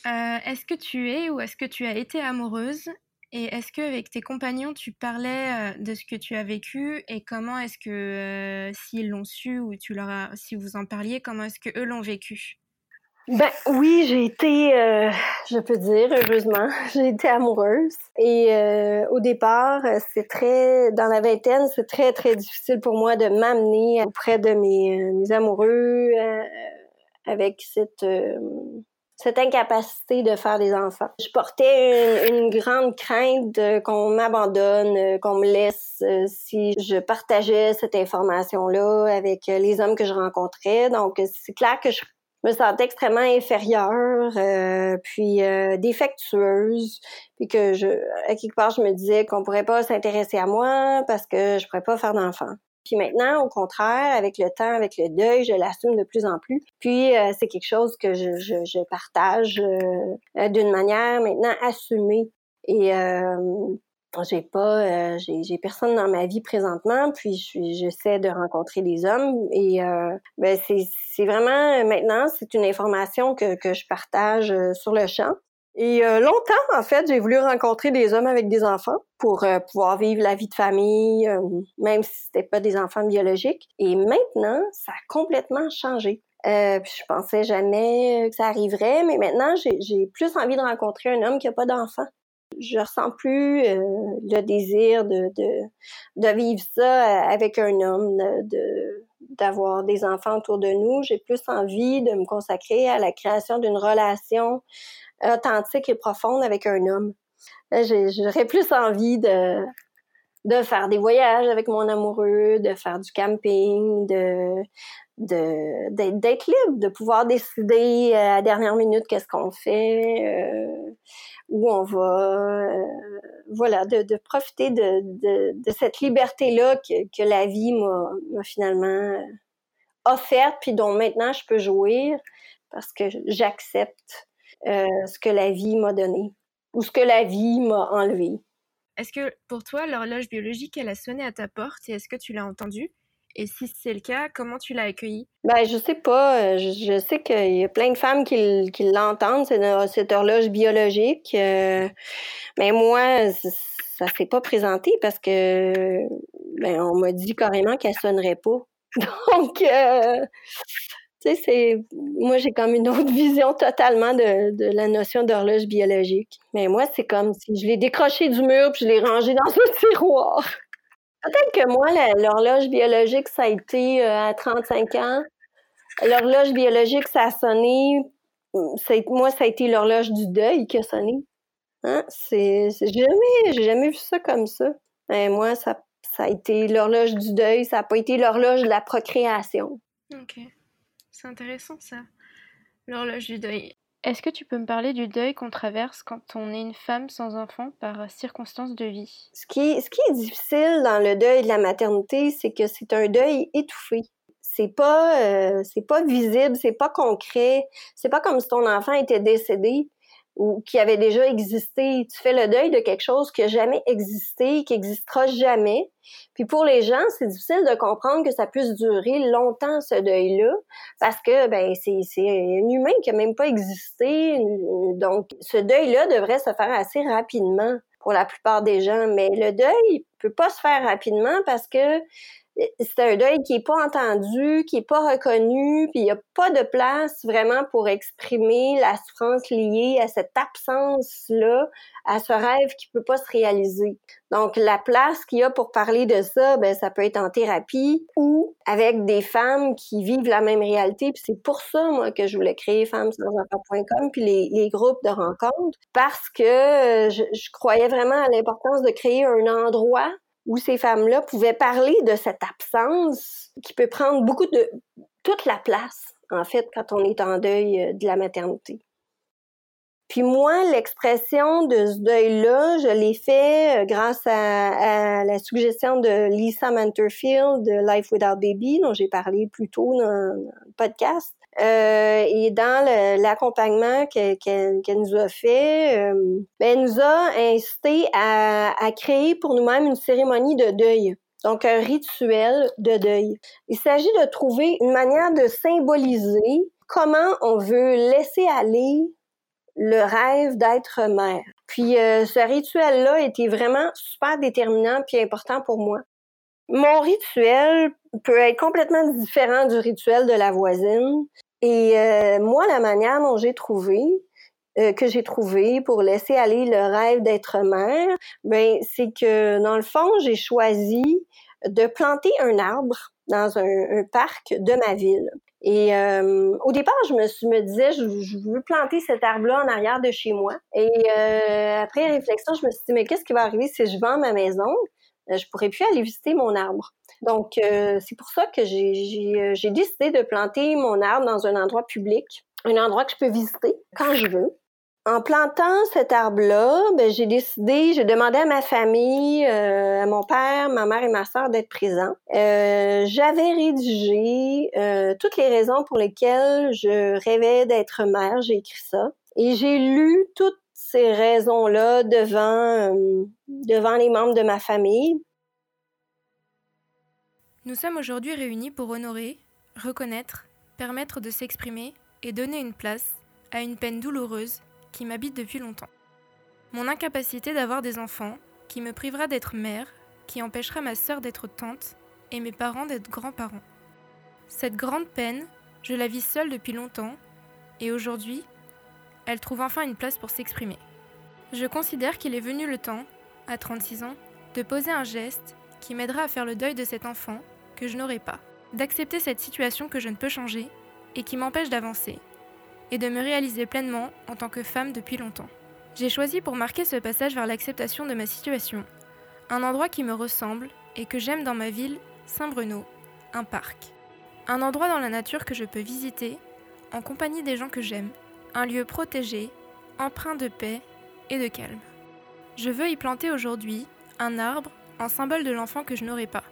Euh, est-ce que tu es ou est-ce que tu as été amoureuse? Et est-ce qu'avec tes compagnons, tu parlais euh, de ce que tu as vécu et comment est-ce que, euh, s'ils l'ont su ou tu leur si vous en parliez, comment est-ce que eux l'ont vécu? Ben oui, j'ai été, je peux dire, heureusement, j'ai été amoureuse. Et au départ, c'est très, dans la vingtaine, c'est très très difficile pour moi de m'amener auprès de mes amoureux avec cette cette incapacité de faire des enfants. Je portais une, grande crainte qu'on m'abandonne, euh, qu'on me laisse euh, si je partageais cette information-là avec les hommes que je rencontrais. Donc, c'est clair que je me sentais extrêmement inférieure, euh, puis défectueuse, puis que je, à quelque part, je me disais qu'on pourrait pas s'intéresser à moi parce que je pourrais pas faire d'enfants. Puis maintenant, au contraire, avec le temps, avec le deuil, je l'assume de plus en plus. Puis euh, c'est quelque chose que je, je, je partage euh, d'une manière maintenant assumée. Et euh, j'ai pas, j'ai personne dans ma vie présentement. Puis j'essaie de rencontrer des hommes. Et ben c'est vraiment maintenant, c'est une information que, que je partage sur le champ. Et euh, longtemps, en fait, j'ai voulu rencontrer des hommes avec des enfants pour euh, pouvoir vivre la vie de famille, euh, même si c'était pas des enfants biologiques. Et maintenant, ça a complètement changé. puis je pensais jamais que ça arriverait, mais maintenant, j'ai plus envie de rencontrer un homme qui a pas d'enfants. Je ressens plus le désir de, de, de, vivre ça avec un homme, de d'avoir des enfants autour de nous. J'ai plus envie de me consacrer à la création d'une relation authentique et profonde avec un homme. J'aurais plus envie de, de faire des voyages avec mon amoureux, de faire du camping, de d'être libre, de pouvoir décider à la dernière minute qu'est-ce qu'on fait, euh, où on va, euh, voilà, de, profiter de, de, de cette liberté-là que, que la vie m'a finalement offerte, puis dont maintenant je peux jouir parce que j'accepte euh, ce que la vie m'a donné ou ce que la vie m'a enlevé. Est-ce que pour toi, l'horloge biologique, elle a sonné à ta porte et est-ce que tu l'as entendue? Et si c'est le cas, comment tu l'as accueilli? Ben, je sais pas. Euh, je, sais qu'il y a plein de femmes qui, qui l'entendent, cette horloge biologique. Euh, mais moi, ça s'est pas présenté parce que ben, on m'a dit carrément qu'elle sonnerait pas. Donc, c'est moi j'ai comme une autre vision totalement de, la notion d'horloge biologique. Mais moi, c'est comme si je l'ai décroché du mur puis je l'ai rangé dans un tiroir. Peut-être que moi, l'horloge biologique, ça a été euh, à 35 ans. L'horloge biologique, ça a sonné. Moi, ça a été l'horloge du deuil qui a sonné. Hein? C'est jamais, j'ai jamais vu ça comme ça. Mais moi, ça, a été l'horloge du deuil, ça n'a pas été l'horloge de la procréation. C'est intéressant ça, l'horloge du deuil. Est-ce que tu peux me parler du deuil qu'on traverse quand on est une femme sans enfant par circonstance de vie? Ce qui, ce qui est difficile dans le deuil de la maternité, c'est que c'est un deuil étouffé. C'est pas, euh, c'est pas visible, c'est pas concret. C'est pas comme si ton enfant était décédé ou qui avait déjà existé. Tu fais le deuil de quelque chose qui a jamais existé, qui existera jamais. Puis pour les gens, c'est difficile de comprendre que ça puisse durer longtemps ce deuil-là, parce que ben c'est un humain qui a même pas existé. Donc ce deuil-là devrait se faire assez rapidement pour la plupart des gens, mais le deuil peut pas se faire rapidement parce que c'est un deuil qui est pas entendu, qui est pas reconnu, puis il y a pas de place vraiment pour exprimer la souffrance liée à cette absence-là, à ce rêve qui peut pas se réaliser. Donc la place qu'il y a pour parler de ça, ben ça peut être en thérapie ou avec des femmes qui vivent la même réalité. Puis c'est pour ça moi que je voulais créer femmes puis les, les, groupes de rencontres parce que je, je croyais vraiment à l'importance de créer un endroit où ces femmes-là pouvaient parler de cette absence qui peut prendre beaucoup de toute la place, en fait, quand on est en deuil euh, de la maternité. Puis moi, l'expression de ce deuil-là, je l'ai fait euh, grâce à, la suggestion de Lisa Manterfield de Life Without Baby, dont j'ai parlé plus tôt dans le podcast. Euh, et dans l'accompagnement qu'elle nous a fait, euh, ben, elle nous a incité à, à créer pour nous-mêmes une cérémonie de deuil. Donc, un rituel de deuil. Il s'agit de trouver une manière de symboliser comment on veut laisser aller le rêve d'être mère. Puis euh, ce rituel-là était vraiment super déterminant puis important pour moi. Mon rituel peut être complètement différent du rituel de la voisine. Et euh, moi, la manière dont j'ai trouvé, euh, que j'ai trouvé pour laisser aller le rêve d'être mère, ben c'est que dans le fond, j'ai choisi de planter un arbre dans un, parc de ma ville. Et euh, au départ, je me, disais, je, veux planter cet arbre-là en arrière de chez moi. Et euh, après réflexion, je me suis dit, mais qu'est-ce qui va arriver si je vends ma maison? Euh, je pourrais plus aller visiter mon arbre. Donc, c'est pour ça que j'ai décidé de planter mon arbre dans un endroit public, un endroit que je peux visiter quand je veux. En plantant cet arbre-là, ben, j'ai décidé, j'ai demandé à ma famille, euh, à mon père, ma mère et ma soeur d'être présents. Euh, j'avais rédigé euh, toutes les raisons pour lesquelles je rêvais d'être mère. J'ai écrit ça. Et j'ai lu toutes raisons-là devant, devant les membres de ma famille. Nous sommes aujourd'hui réunis pour honorer, reconnaître, permettre de s'exprimer et donner une place à une peine douloureuse qui m'habite depuis longtemps. Mon incapacité d'avoir des enfants, qui me privera d'être mère, qui empêchera ma sœur d'être tante et mes parents d'être grands-parents. Cette grande peine, je la vis seule depuis longtemps et aujourd'hui, elle trouve enfin une place pour s'exprimer. Je considère qu'il est venu le temps, à 36 ans, de poser un geste qui m'aidera à faire le deuil de cet enfant que je n'aurai pas, d'accepter cette situation que je ne peux changer et qui m'empêche d'avancer, et de me réaliser pleinement en tant que femme depuis longtemps. J'ai choisi pour marquer ce passage vers l'acceptation de ma situation, un endroit qui me ressemble et que j'aime dans ma ville, Saint-Bruno, un parc. Un endroit dans la nature que je peux visiter en compagnie des gens que j'aime, un lieu protégé, empreint de paix et de calme. Je veux y planter aujourd'hui un arbre en symbole de l'enfant que je n'aurai pas.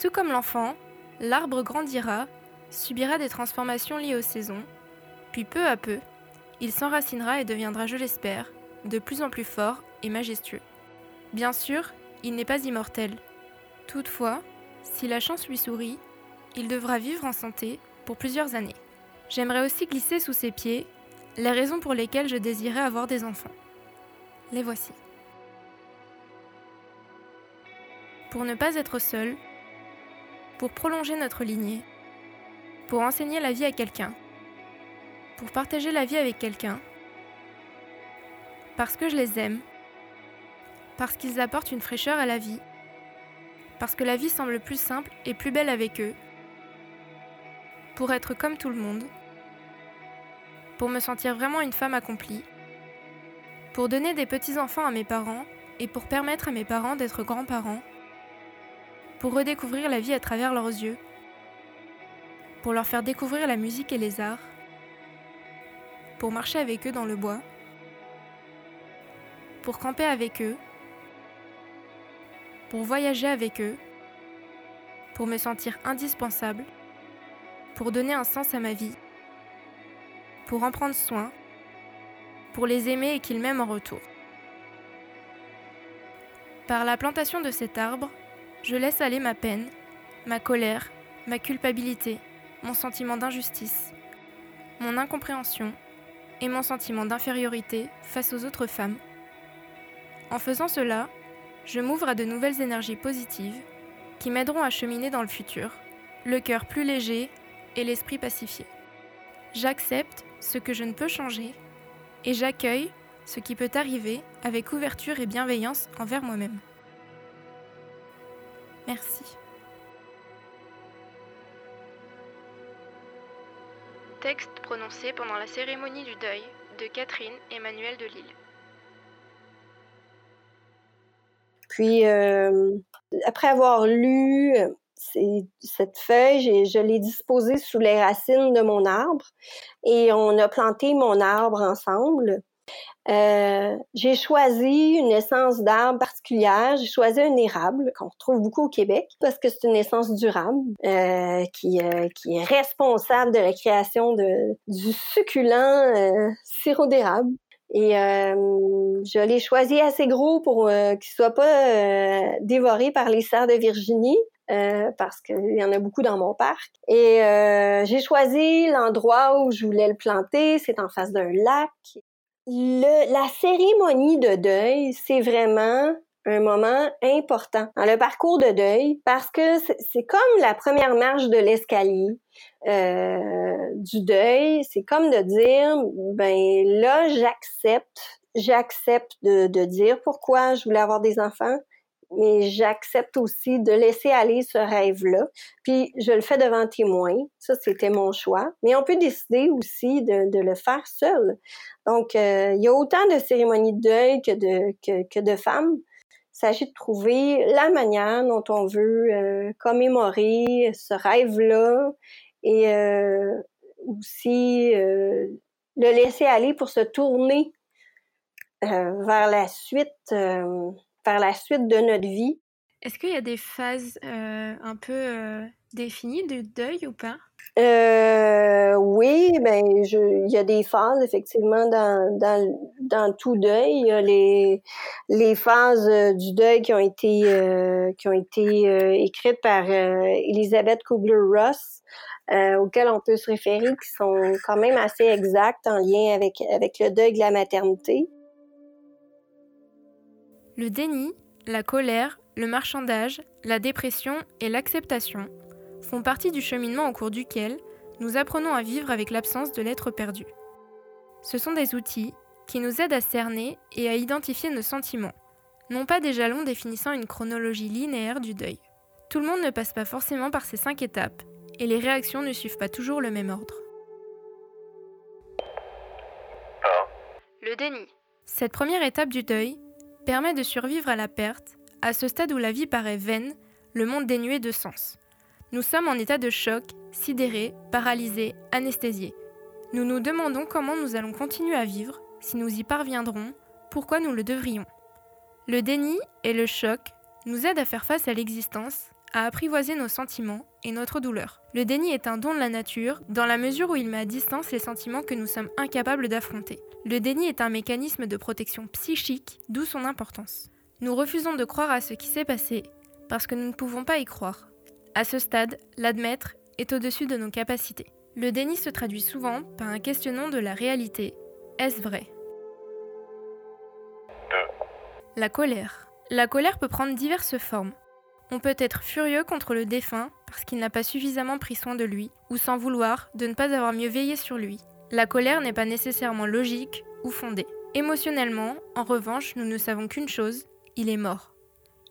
Tout comme l'enfant, l'arbre grandira, subira des transformations liées aux saisons, puis peu à peu, il s'enracinera et deviendra, je l'espère, de plus en plus fort et majestueux. Bien sûr, il n'est pas immortel. Toutefois, si la chance lui sourit, il devra vivre en santé pour plusieurs années. J'aimerais aussi glisser sous ses pieds les raisons pour lesquelles je désirais avoir des enfants. Les voici. Pour ne pas être seul, pour prolonger notre lignée, pour enseigner la vie à quelqu'un, pour partager la vie avec quelqu'un, parce que je les aime, parce qu'ils apportent une fraîcheur à la vie, parce que la vie semble plus simple et plus belle avec eux, pour être comme tout le monde, pour me sentir vraiment une femme accomplie, pour donner des petits-enfants à mes parents et pour permettre à mes parents d'être grands-parents, pour redécouvrir la vie à travers leurs yeux, pour leur faire découvrir la musique et les arts, pour marcher avec eux dans le bois, pour camper avec eux, pour voyager avec eux, pour me sentir indispensable, pour donner un sens à ma vie, pour en prendre soin, pour les aimer et qu'ils m'aiment en retour. Par la plantation de cet arbre, je laisse aller ma peine, ma colère, ma culpabilité, mon sentiment d'injustice, mon incompréhension, et mon sentiment d'infériorité face aux autres femmes. En faisant cela, je m'ouvre à de nouvelles énergies positives qui m'aideront à cheminer dans le futur, le cœur plus léger et l'esprit pacifié. J'accepte ce que je ne peux changer et j'accueille ce qui peut arriver avec ouverture et bienveillance envers moi-même. Merci. Texte prononcé pendant la cérémonie du deuil de Catherine Emmanuel de Lille. Puis, euh, après avoir lu cette feuille, je l'ai disposée sous les racines de mon arbre et on a planté mon arbre ensemble. Euh, j'ai choisi une essence d'arbre particulière. J'ai choisi un érable qu'on retrouve beaucoup au Québec parce que c'est une essence durable euh, qui, euh, qui est responsable de la création du succulent sirop d'érable. Et je l'ai choisi assez gros pour qu'il soit pas dévoré par les cerfs de Virginie. Parce qu'il y en a beaucoup dans mon parc. Et j'ai choisi l'endroit où je voulais le planter, c'est en face d'un lac. Le, la cérémonie de deuil, c'est vraiment un moment important dans le parcours de deuil parce que c'est comme la première marche de l'escalier euh, du deuil. C'est comme de dire, ben là, j'accepte, j'accepte de, de dire pourquoi je voulais avoir des enfants mais j'accepte aussi de laisser aller ce rêve-là. Puis je le fais devant témoin. Ça, c'était mon choix. Mais on peut décider aussi de, le faire seul. Donc, euh, il y a autant de cérémonies de deuil que de, que, que de femmes. Il s'agit de trouver la manière dont on veut euh, commémorer ce rêve-là et euh, aussi le laisser aller pour se tourner vers la suite par la suite de notre vie. Est-ce qu'il y a des phases euh, un peu euh, définies de deuil ou pas? Euh, oui, ben il y a des phases effectivement dans, dans, dans tout deuil. Il y a les, les phases du deuil qui ont été qui ont été écrites par Elisabeth Kubler-Ross. auxquelles on peut se référer, qui sont quand même assez exactes en lien avec, avec le deuil de la maternité. Le déni, la colère, le marchandage, la dépression et l'acceptation font partie du cheminement au cours duquel nous apprenons à vivre avec l'absence de l'être perdu. Ce sont des outils qui nous aident à cerner et à identifier nos sentiments, non pas des jalons définissant une chronologie linéaire du deuil. Tout le monde ne passe pas forcément par ces cinq étapes, et les réactions ne suivent pas toujours le même ordre. Le déni. Cette première étape du deuil permet de survivre à la perte, à ce stade où la vie paraît vaine, le monde dénué de sens. Nous sommes en état de choc, sidérés, paralysés, anesthésiés. Nous nous demandons comment nous allons continuer à vivre, si nous y parviendrons, pourquoi nous le devrions. Le déni et le choc nous aident à faire face à l'existence, à apprivoiser nos sentiments et notre douleur. Le déni est un don de la nature, dans la mesure où il met à distance les sentiments que nous sommes incapables d'affronter. Le déni est un mécanisme de protection psychique, d'où son importance. Nous refusons de croire à ce qui s'est passé, parce que nous ne pouvons pas y croire. À ce stade, l'admettre est au-dessus de nos capacités. Le déni se traduit souvent par un questionnement de la réalité. Est-ce vrai? La colère. La colère peut prendre diverses formes. On peut être furieux contre le défunt parce qu'il n'a pas suffisamment pris soin de lui, ou sans vouloir de ne pas avoir mieux veillé sur lui. La colère n'est pas nécessairement logique ou fondée. Émotionnellement, en revanche, nous ne savons qu'une chose, il est mort.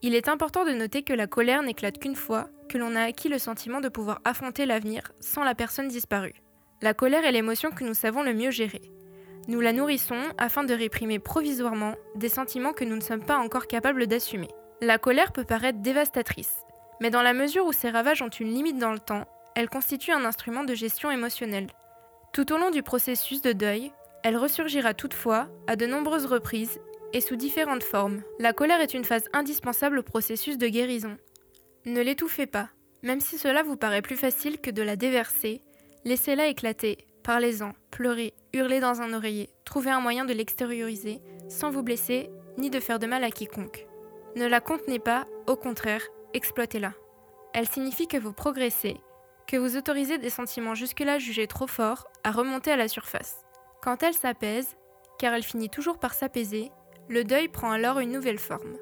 Il est important de noter que la colère n'éclate qu'une fois que l'on a acquis le sentiment de pouvoir affronter l'avenir sans la personne disparue. La colère est l'émotion que nous savons le mieux gérer. Nous la nourrissons afin de réprimer provisoirement des sentiments que nous ne sommes pas encore capables d'assumer. La colère peut paraître dévastatrice, mais dans la mesure où ses ravages ont une limite dans le temps, elle constitue un instrument de gestion émotionnelle. Tout au long du processus de deuil, elle ressurgira toutefois à de nombreuses reprises et sous différentes formes. La colère est une phase indispensable au processus de guérison. Ne l'étouffez pas, même si cela vous paraît plus facile que de la déverser, laissez-la éclater, parlez-en, pleurez, hurlez dans un oreiller, trouvez un moyen de l'extérioriser sans vous blesser ni de faire de mal à quiconque. Ne la contenez pas, au contraire, exploitez-la. Elle signifie que vous progressez, que vous autorisez des sentiments jusque-là jugés trop forts à remonter à la surface. Quand elle s'apaise, car elle finit toujours par s'apaiser, le deuil prend alors une nouvelle forme.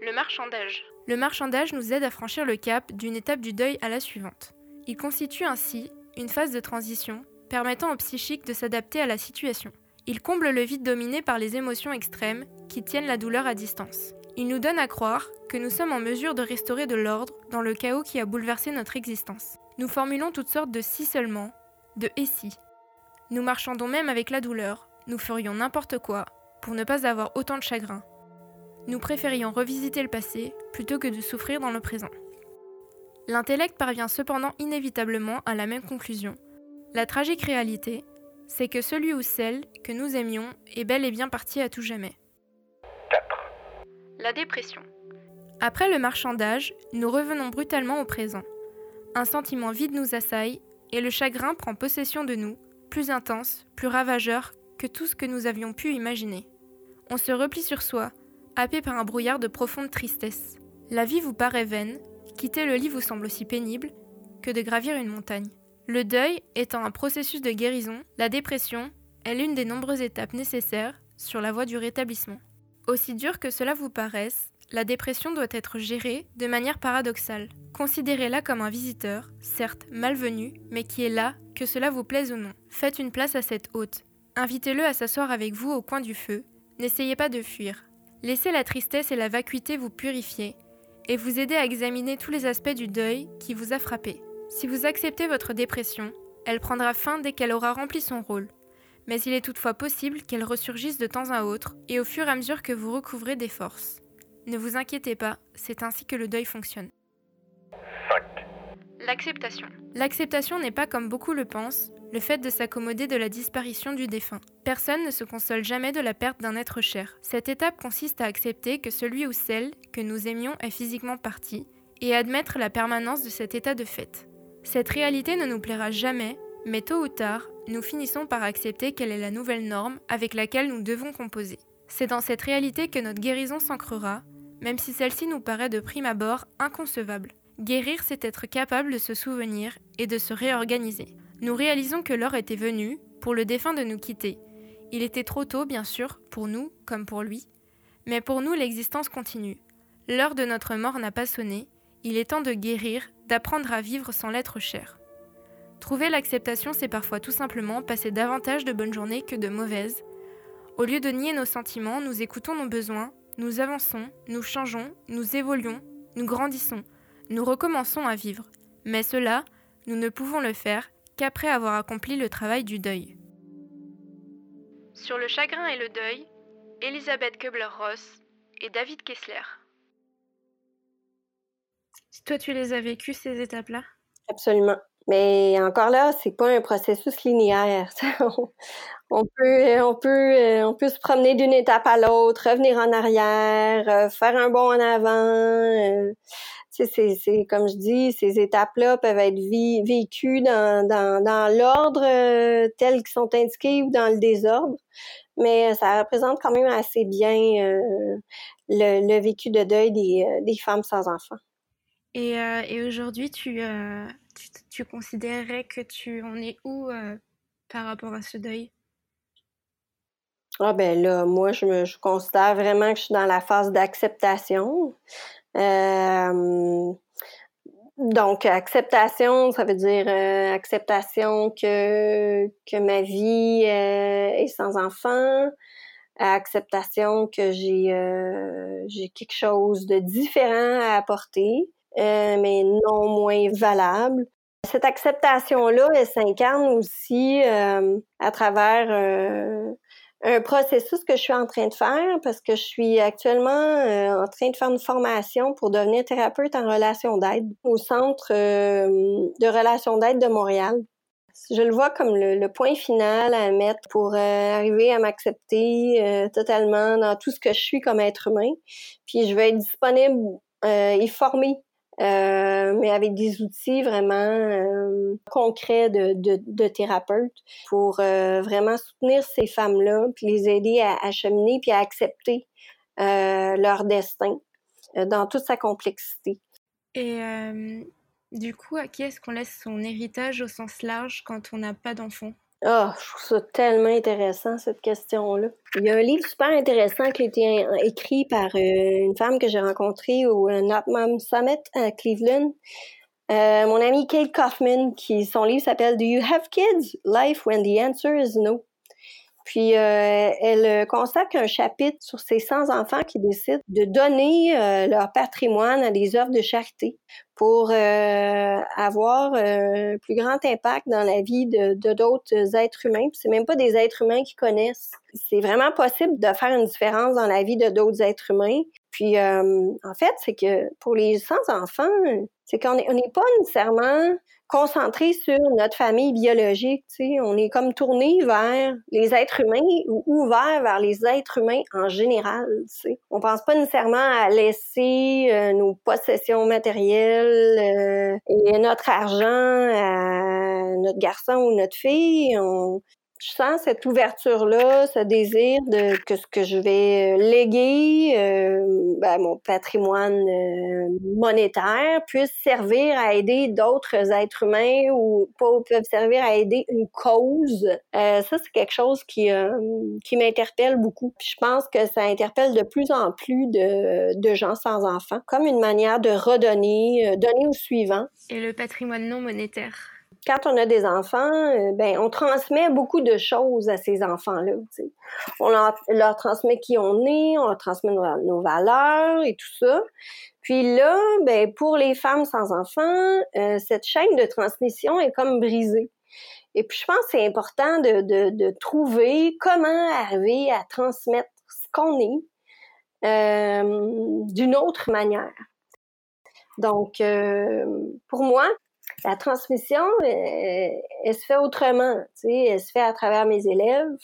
Le marchandage. Le marchandage nous aide à franchir le cap d'une étape du deuil à la suivante. Il constitue ainsi une phase de transition permettant au psychique de s'adapter à la situation. Il comble le vide dominé par les émotions extrêmes qui tiennent la douleur à distance. Il nous donne à croire que nous sommes en mesure de restaurer de l'ordre dans le chaos qui a bouleversé notre existence. Nous formulons toutes sortes de si seulement, de et si. Nous marchandons même avec la douleur, nous ferions n'importe quoi pour ne pas avoir autant de chagrin. Nous préférions revisiter le passé plutôt que de souffrir dans le présent. L'intellect parvient cependant inévitablement à la même conclusion. La tragique réalité, c'est que celui ou celle que nous aimions est bel et bien parti à tout jamais. 4. La dépression. Après le marchandage, nous revenons brutalement au présent. Un sentiment vide nous assaille et le chagrin prend possession de nous, plus intense, plus ravageur que tout ce que nous avions pu imaginer. On se replie sur soi, happé par un brouillard de profonde tristesse. La vie vous paraît vaine, quitter le lit vous semble aussi pénible que de gravir une montagne. Le deuil étant un processus de guérison, la dépression est l'une des nombreuses étapes nécessaires sur la voie du rétablissement. Aussi dur que cela vous paraisse, la dépression doit être gérée de manière paradoxale. Considérez-la comme un visiteur, certes malvenu, mais qui est là, que cela vous plaise ou non. Faites une place à cet hôte. Invitez-le à s'asseoir avec vous au coin du feu. N'essayez pas de fuir. Laissez la tristesse et la vacuité vous purifier et vous aider à examiner tous les aspects du deuil qui vous a frappé. Si vous acceptez votre dépression, elle prendra fin dès qu'elle aura rempli son rôle. Mais il est toutefois possible qu'elle ressurgisse de temps à autre et au fur et à mesure que vous recouvrez des forces. Ne vous inquiétez pas, c'est ainsi que le deuil fonctionne. 5. L'acceptation. L'acceptation n'est pas comme beaucoup le pensent, le fait de s'accommoder de la disparition du défunt. Personne ne se console jamais de la perte d'un être cher. Cette étape consiste à accepter que celui ou celle que nous aimions est physiquement parti et à admettre la permanence de cet état de fait. Cette réalité ne nous plaira jamais, mais tôt ou tard, nous finissons par accepter quelle est la nouvelle norme avec laquelle nous devons composer. C'est dans cette réalité que notre guérison s'ancrera, même si celle-ci nous paraît de prime abord inconcevable. Guérir, c'est être capable de se souvenir et de se réorganiser. Nous réalisons que l'heure était venue pour le défunt de nous quitter. Il était trop tôt, bien sûr, pour nous comme pour lui, mais pour nous l'existence continue. L'heure de notre mort n'a pas sonné, il est temps de guérir, d'apprendre à vivre sans l'être cher. Trouver l'acceptation, c'est parfois tout simplement passer davantage de bonnes journées que de mauvaises. Au lieu de nier nos sentiments, nous écoutons nos besoins, nous avançons, nous changeons, nous évoluons, nous grandissons, nous recommençons à vivre. Mais cela, nous ne pouvons le faire qu'après avoir accompli le travail du deuil. Sur le chagrin et le deuil, Elisabeth Kubler-Ross et David Kessler. Toi, tu les as vécues, ces étapes-là? Absolument. Mais encore là, c'est pas un processus linéaire. on peut, on peut, on peut se promener d'une étape à l'autre, revenir en arrière, euh, faire un bond en avant. Euh, c'est, c'est comme je dis, ces étapes-là peuvent être vécues dans, dans, dans l'ordre euh, tel qu'ils sont indiqués ou dans le désordre, mais ça représente quand même assez bien euh, le, le, vécu de deuil des, euh, des femmes sans enfants. Et, euh, et aujourd'hui, tu, tu, tu, considérerais que tu en es où par rapport à ce deuil? Ah ben là, moi, je, me, je considère vraiment que je suis dans la phase d'acceptation. Euh, donc, acceptation, ça veut dire euh, acceptation que, ma vie euh, est sans enfant, acceptation que j'ai euh, quelque chose de différent à apporter, euh, mais non moins valable. Cette acceptation-là, elle s'incarne aussi à travers un processus que je suis en train de faire parce que je suis actuellement euh, en train de faire une formation pour devenir thérapeute en relation d'aide au Centre euh, de relation d'aide de Montréal. Je le vois comme le, point final à mettre pour euh, arriver à m'accepter totalement dans tout ce que je suis comme être humain. Puis je vais être disponible et formée euh, mais avec des outils vraiment euh, concrets de, de, de thérapeutes pour euh, vraiment soutenir ces femmes-là, puis les aider à, à, cheminer, puis à accepter leur destin dans toute sa complexité. Et du coup, à qui est-ce qu'on laisse son héritage au sens large quand on n'a pas d'enfant? Ah, je trouve ça tellement intéressant, cette question-là. Il y a un livre super intéressant qui a été écrit par euh, une femme que j'ai rencontrée au euh, Not Mom Summit à Cleveland. Euh, mon amie Kate Kaufman, qui son livre s'appelle Do You Have Kids? Life When the Answer is No. Puis euh, elle consacre un chapitre sur ces 100 enfants qui décident de donner euh, leur patrimoine à des œuvres de charité pour euh, avoir un plus grand impact dans la vie de d'autres êtres humains. Puis c'est même pas des êtres humains qui connaissent. C'est vraiment possible de faire une différence dans la vie de d'autres êtres humains. Puis en fait, c'est que pour les 100 enfants, c'est qu'on n'est pas nécessairement concentré sur notre famille biologique. Tu sais. On est comme tourné vers les êtres humains ou ouvert vers les êtres humains en général. Tu sais. On pense pas nécessairement à laisser euh, nos possessions matérielles euh, et notre argent à notre garçon ou notre fille. Je sens cette ouverture-là, ce désir de que ce que je vais euh, léguer, euh, ben, mon patrimoine euh, monétaire, puisse servir à aider d'autres êtres humains ou pas peuvent servir à aider une cause. ça, c'est quelque chose qui qui m'interpelle beaucoup. Puis je pense que ça interpelle de plus en plus de, de gens sans enfants, comme une manière de redonner, donner au suivant. Et le patrimoine non monétaire quand on a des enfants, euh, ben on transmet beaucoup de choses à ces enfants-là. On leur, transmet qui on est, on leur transmet nos, valeurs et tout ça. Puis là, ben pour les femmes sans enfants, euh, cette chaîne de transmission est comme brisée. Et puis je pense que c'est important de, de, de, trouver comment arriver à transmettre ce qu'on est euh, d'une autre manière. Donc, pour moi, la transmission, elle, se fait autrement, tu sais, elle se fait à travers mes élèves,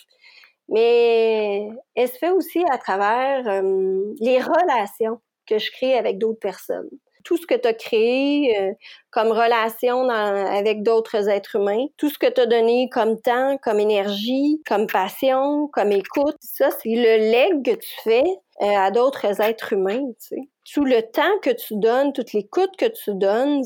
mais elle se fait aussi à travers euh, les relations que je crée avec d'autres personnes. Tout ce que tu as créé euh, comme relation avec d'autres êtres humains, tout ce que tu as donné comme temps, comme énergie, comme passion, comme écoute, ça, c'est le leg que tu fais euh, à d'autres êtres humains. Tu sais. Tout le temps que tu donnes, toute l'écoute que tu donnes,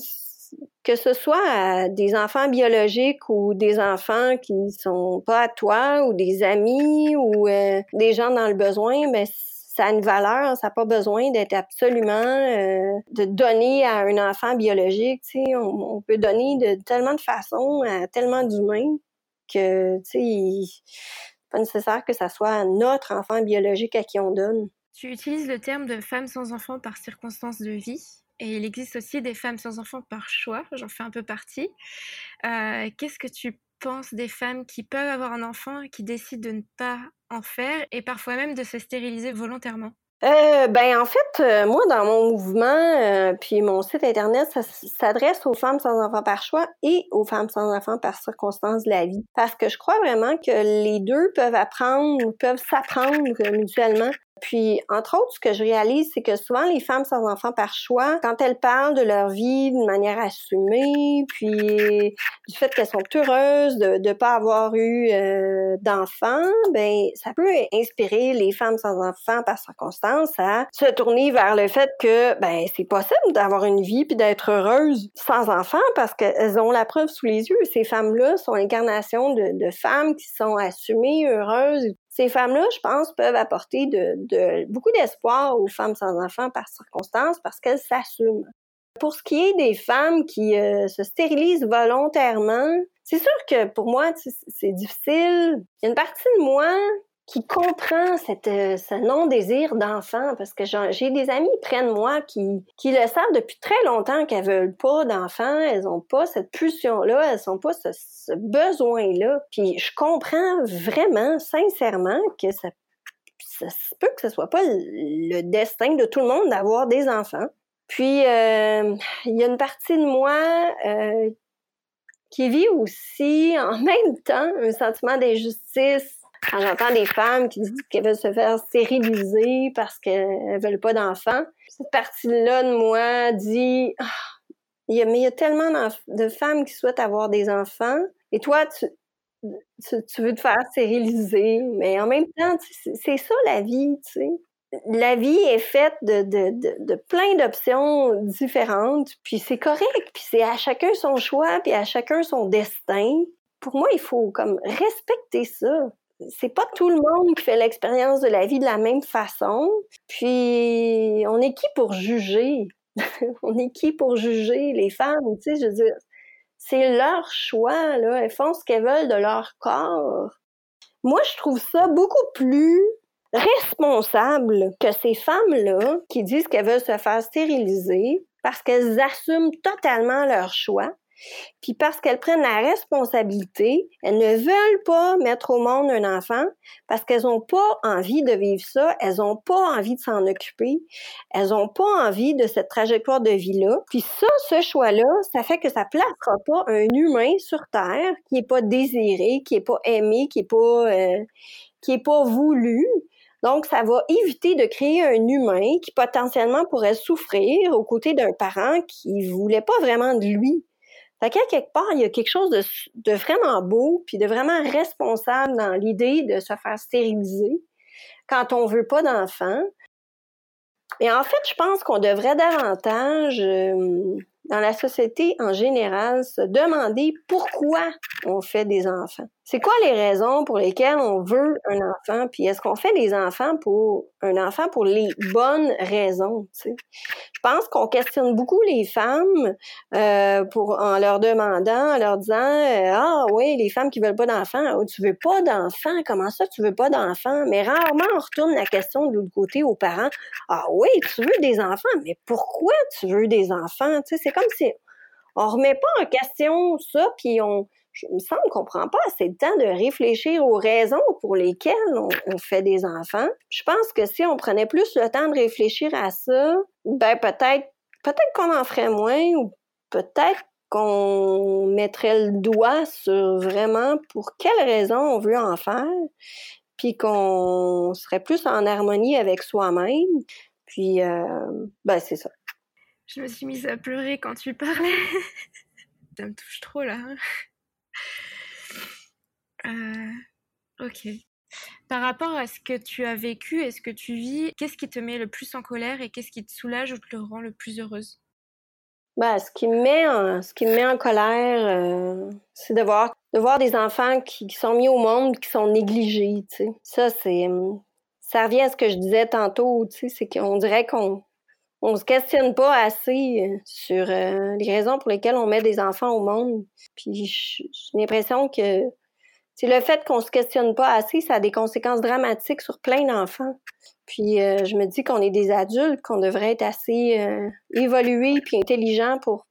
que ce soit à des enfants biologiques ou des enfants qui sont pas à toi ou des amis ou euh, des gens dans le besoin, mais ça a une valeur, ça n'a pas besoin d'être absolument euh, de donner à un enfant biologique. Sais, on, peut donner de tellement de façons à tellement d'humains que sais, pas nécessaire que ça soit notre enfant biologique à qui on donne. Tu utilises le terme de femme sans enfant par circonstance de vie? Et il existe aussi des femmes sans enfants par choix, j'en fais un peu partie. Euh, qu'est-ce que tu penses des femmes qui peuvent avoir un enfant et qui décident de ne pas en faire et parfois même de se stériliser volontairement? Euh, ben en fait, euh, moi dans mon mouvement, puis mon site internet, ça s'adresse aux femmes sans enfants par choix et aux femmes sans enfants par circonstances de la vie, parce que je crois vraiment que les deux peuvent apprendre, peuvent s'apprendre mutuellement. Puis, entre autres, ce que je réalise, c'est que souvent, les femmes sans enfants par choix, quand elles parlent de leur vie d'une manière assumée, puis du fait qu'elles sont heureuses de ne pas avoir eu euh, d'enfants, ben ça peut inspirer les femmes sans enfants par circonstance à se tourner vers le fait que ben c'est possible d'avoir une vie puis d'être heureuse sans enfants parce qu'elles ont la preuve sous les yeux. Ces femmes-là sont l'incarnation de, de femmes qui sont assumées, heureuses ces femmes-là, je pense, peuvent apporter de, beaucoup d'espoir aux femmes sans enfants par circonstance parce qu'elles s'assument. Pour ce qui est des femmes qui euh, se stérilisent volontairement, c'est sûr que pour moi, c'est difficile. Il y a une partie de moi qui comprend euh, ce non-désir d'enfant, parce que j'ai des amis près de moi qui, le savent depuis très longtemps qu'elles veulent pas d'enfants, elles ont pas cette pulsion-là, elles ont pas ce, besoin-là. Puis je comprends vraiment, sincèrement, que ça, peut que ce soit pas le, destin de tout le monde d'avoir des enfants. Puis euh, il y a une partie de moi euh, qui vit aussi en même temps un sentiment d'injustice quand j'entends des femmes qui disent qu'elles veulent se faire stériliser parce qu'elles veulent pas d'enfants, cette partie-là de moi dit ah, y a, mais il y a tellement de femmes qui souhaitent avoir des enfants. Et toi tu, tu, veux te faire stériliser, mais en même temps c'est ça la vie, tu sais. La vie est faite de, de, de, de plein d'options différentes, puis c'est correct, puis c'est à chacun son choix, puis à chacun son destin. Pour moi, il faut comme respecter ça c'est pas tout le monde qui fait l'expérience de la vie de la même façon. Puis, on est qui pour juger? on est qui pour juger les femmes? Tu sais, je veux c'est leur choix, là. Elles font ce qu'elles veulent de leur corps. Moi, je trouve ça beaucoup plus responsable que ces femmes-là qui disent qu'elles veulent se faire stériliser parce qu'elles assument totalement leur choix puis parce qu'elles prennent la responsabilité, elles ne veulent pas mettre au monde un enfant parce qu'elles n'ont pas envie de vivre ça, elles n'ont pas envie de s'en occuper, elles n'ont pas envie de cette trajectoire de vie-là. Puis ça, ce choix-là, ça fait que ça placera pas un humain sur Terre qui est pas désiré, qui est pas aimé, qui est pas euh, qui pas voulu. Donc, ça va éviter de créer un humain qui potentiellement pourrait souffrir aux côtés d'un parent qui voulait pas vraiment de lui. Fait qu'à quelque part, il y a quelque chose de, vraiment beau, puis de vraiment responsable dans l'idée de se faire stériliser quand on veut pas d'enfants. Et en fait, je pense qu'on devrait davantage, dans la société en général, se demander pourquoi on fait des enfants. C'est quoi les raisons pour lesquelles on veut un enfant? Puis est-ce qu'on fait des enfants pour un enfant pour les bonnes raisons? Je pense qu'on questionne beaucoup les femmes euh, pour en leur demandant, en leur disant euh, Ah oui, les femmes qui veulent pas d'enfants, oh, tu veux pas d'enfants, comment ça tu veux pas d'enfants? Mais rarement on retourne la question de l'autre côté aux parents. Ah oui, tu veux des enfants, mais pourquoi tu veux des enfants? Tu c'est comme si on remet pas en question ça, puis on je me semble qu'on prend pas assez de temps de réfléchir aux raisons pour lesquelles on, fait des enfants. Je pense que si on prenait plus le temps de réfléchir à ça, ben peut-être peut-être qu'on en ferait moins ou peut-être qu'on mettrait le doigt sur vraiment pour quelles raisons on veut en faire, puis qu'on serait plus en harmonie avec soi-même. Puis, euh, ben c'est ça. Je me suis mise à pleurer quand tu parlais. ça me touche trop là. Euh, ok. Par rapport à ce que tu as vécu et ce que tu vis, qu'est-ce qui te met le plus en colère et qu'est-ce qui te soulage ou te le rend le plus heureuse? Ben, ce qui me met en, ce qui me met en colère, euh, c'est de voir, de voir des enfants qui, sont mis au monde, qui sont négligés. Ça, c'est, ça revient à ce que je disais tantôt. C'est qu'on dirait qu'on on se questionne pas assez euh, sur euh, les raisons pour lesquelles on met des enfants au monde. Puis j'ai l'impression que c'est le fait qu'on se questionne pas assez, ça a des conséquences dramatiques sur plein d'enfants. Puis euh, je me dis qu'on est des adultes, qu'on devrait être assez évolués puis intelligents pour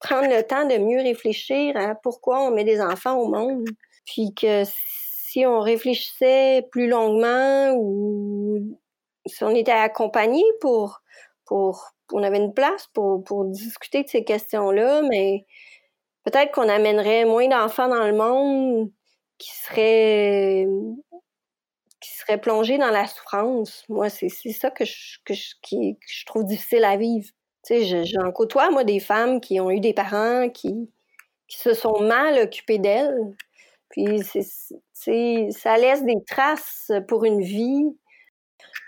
prendre le temps de mieux réfléchir à pourquoi on met des enfants au monde. Puis que si on réfléchissait plus longuement ou si on était accompagné pour pour on avait une place pour, pour discuter de ces questions-là, mais peut-être qu'on amènerait moins d'enfants dans le monde qui seraient qui seraient plongés dans la souffrance. Moi, c'est ça que je, que je, que je trouve difficile à vivre. Tu sais, j'en côtoie, moi, des femmes qui ont eu des parents qui, qui se sont mal occupés d'elles. Puis, c'est, ça laisse des traces pour une vie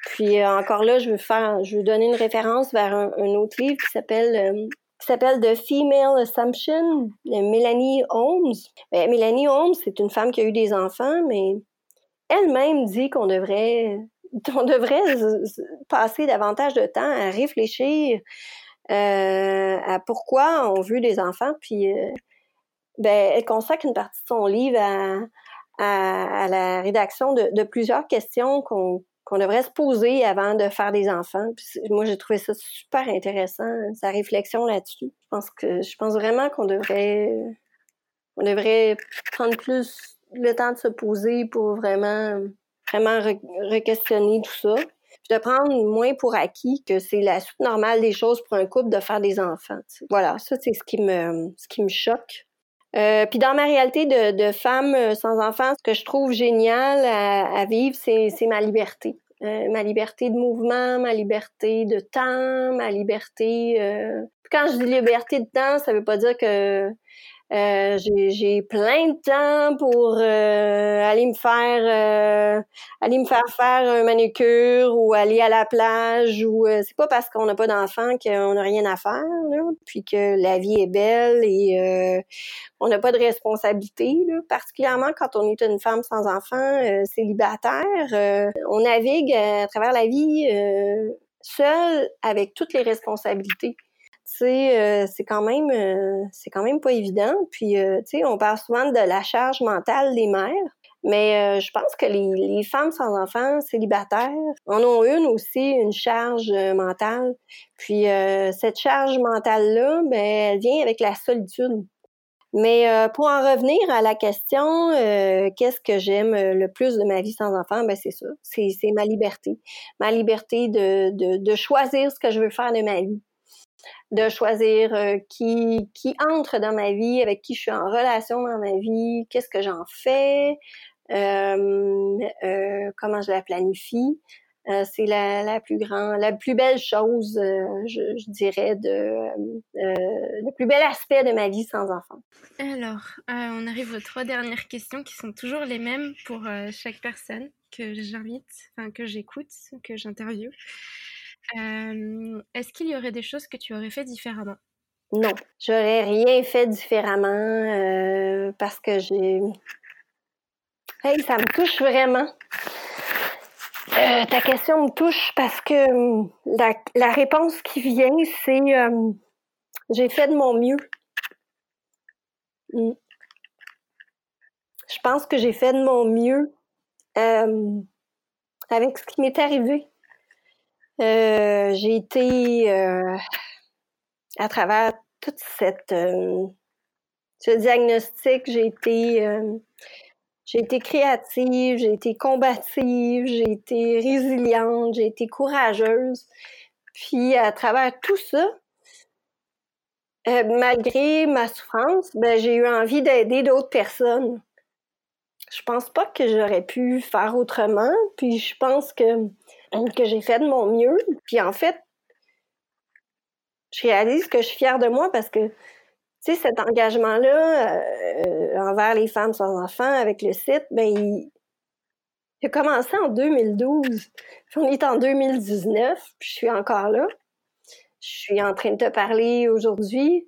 puis euh, encore là, je veux faire, je veux donner une référence vers un, autre livre qui s'appelle euh, qui s'appelle The Female Assumption de Mélanie Holmes. Ben, Mélanie Holmes, c'est une femme qui a eu des enfants, mais elle-même dit qu'on devrait on devrait passer davantage de temps à réfléchir euh, à pourquoi on veut des enfants. Puis ben, elle consacre une partie de son livre à, à, la rédaction de, de plusieurs questions qu'on qu'on devrait se poser avant de faire des enfants. moi, j'ai trouvé ça super intéressant, sa réflexion là-dessus. Je pense que je pense vraiment qu'on devrait on devrait prendre plus le temps de se poser pour vraiment vraiment re-questionner tout ça. Puis de prendre moins pour acquis que c'est la suite normale des choses pour un couple de faire des enfants. Voilà, ça c'est ce qui me ce qui me choque. Euh, puis dans ma réalité de, de, femme euh, sans enfants, ce que je trouve génial à, à vivre, c'est ma liberté. Euh, ma liberté de mouvement, ma liberté de temps, ma liberté... Euh... Quand je dis liberté de temps, ça veut pas dire que euh, j'ai plein de temps pour euh, aller me faire euh, aller me faire faire un manucure ou aller à la plage ou c'est pas parce qu'on n'a pas d'enfant qu'on n'a rien à faire là, puis que la vie est belle et on n'a pas de responsabilité là, particulièrement quand on est une femme sans enfant célibataire on navigue à travers la vie seule avec toutes les responsabilités euh, c'est quand même euh, c'est quand même pas évident. Puis, euh, tu sais, on parle souvent de la charge mentale des mères. Mais euh, je pense que les, les, femmes sans enfants célibataires en ont une aussi, une charge euh, mentale. Puis euh, cette charge mentale-là, ben, elle vient avec la solitude. Mais pour en revenir à la question, euh, qu'est-ce que j'aime le plus de ma vie sans enfant? Ben c'est ça, c'est ma liberté. Ma liberté de, de, de, choisir ce que je veux faire de ma vie. De choisir euh, qui, qui entre dans ma vie, avec qui je suis en relation dans ma vie, qu'est-ce que j'en fais, euh, comment je la planifie. Euh, c'est la, la, plus grande, la plus belle chose, euh, je, dirais, euh, le plus bel aspect de ma vie sans enfant. Alors, on arrive aux trois dernières questions qui sont toujours les mêmes pour chaque personne que j'invite, enfin que j'écoute, que j'interviewe. Est-ce qu'il y aurait des choses que tu aurais fait différemment? Non, j'aurais rien fait différemment parce que j'ai. Hey, ça me touche vraiment. Euh, ta question me touche parce que hum, la, réponse qui vient, c'est j'ai fait de mon mieux. Mm. Je pense que j'ai fait de mon mieux avec ce qui m'est arrivé. J'ai été à travers toute cette ce diagnostic, j'ai été j'ai été créative, j'ai été combative, j'ai été résiliente, j'ai été courageuse. Puis à travers tout ça, euh, malgré ma souffrance, ben, j'ai eu envie d'aider d'autres personnes. Je pense pas que j'aurais pu faire autrement, puis je pense que, que j'ai fait de mon mieux. Puis en fait, je réalise que je suis fière de moi parce que tu sais, cet engagement-là euh, envers les femmes sans enfants avec le site, ben, il, a commencé en 2012. Puis on est en 2019, puis je suis encore là. Je suis en train de te parler aujourd'hui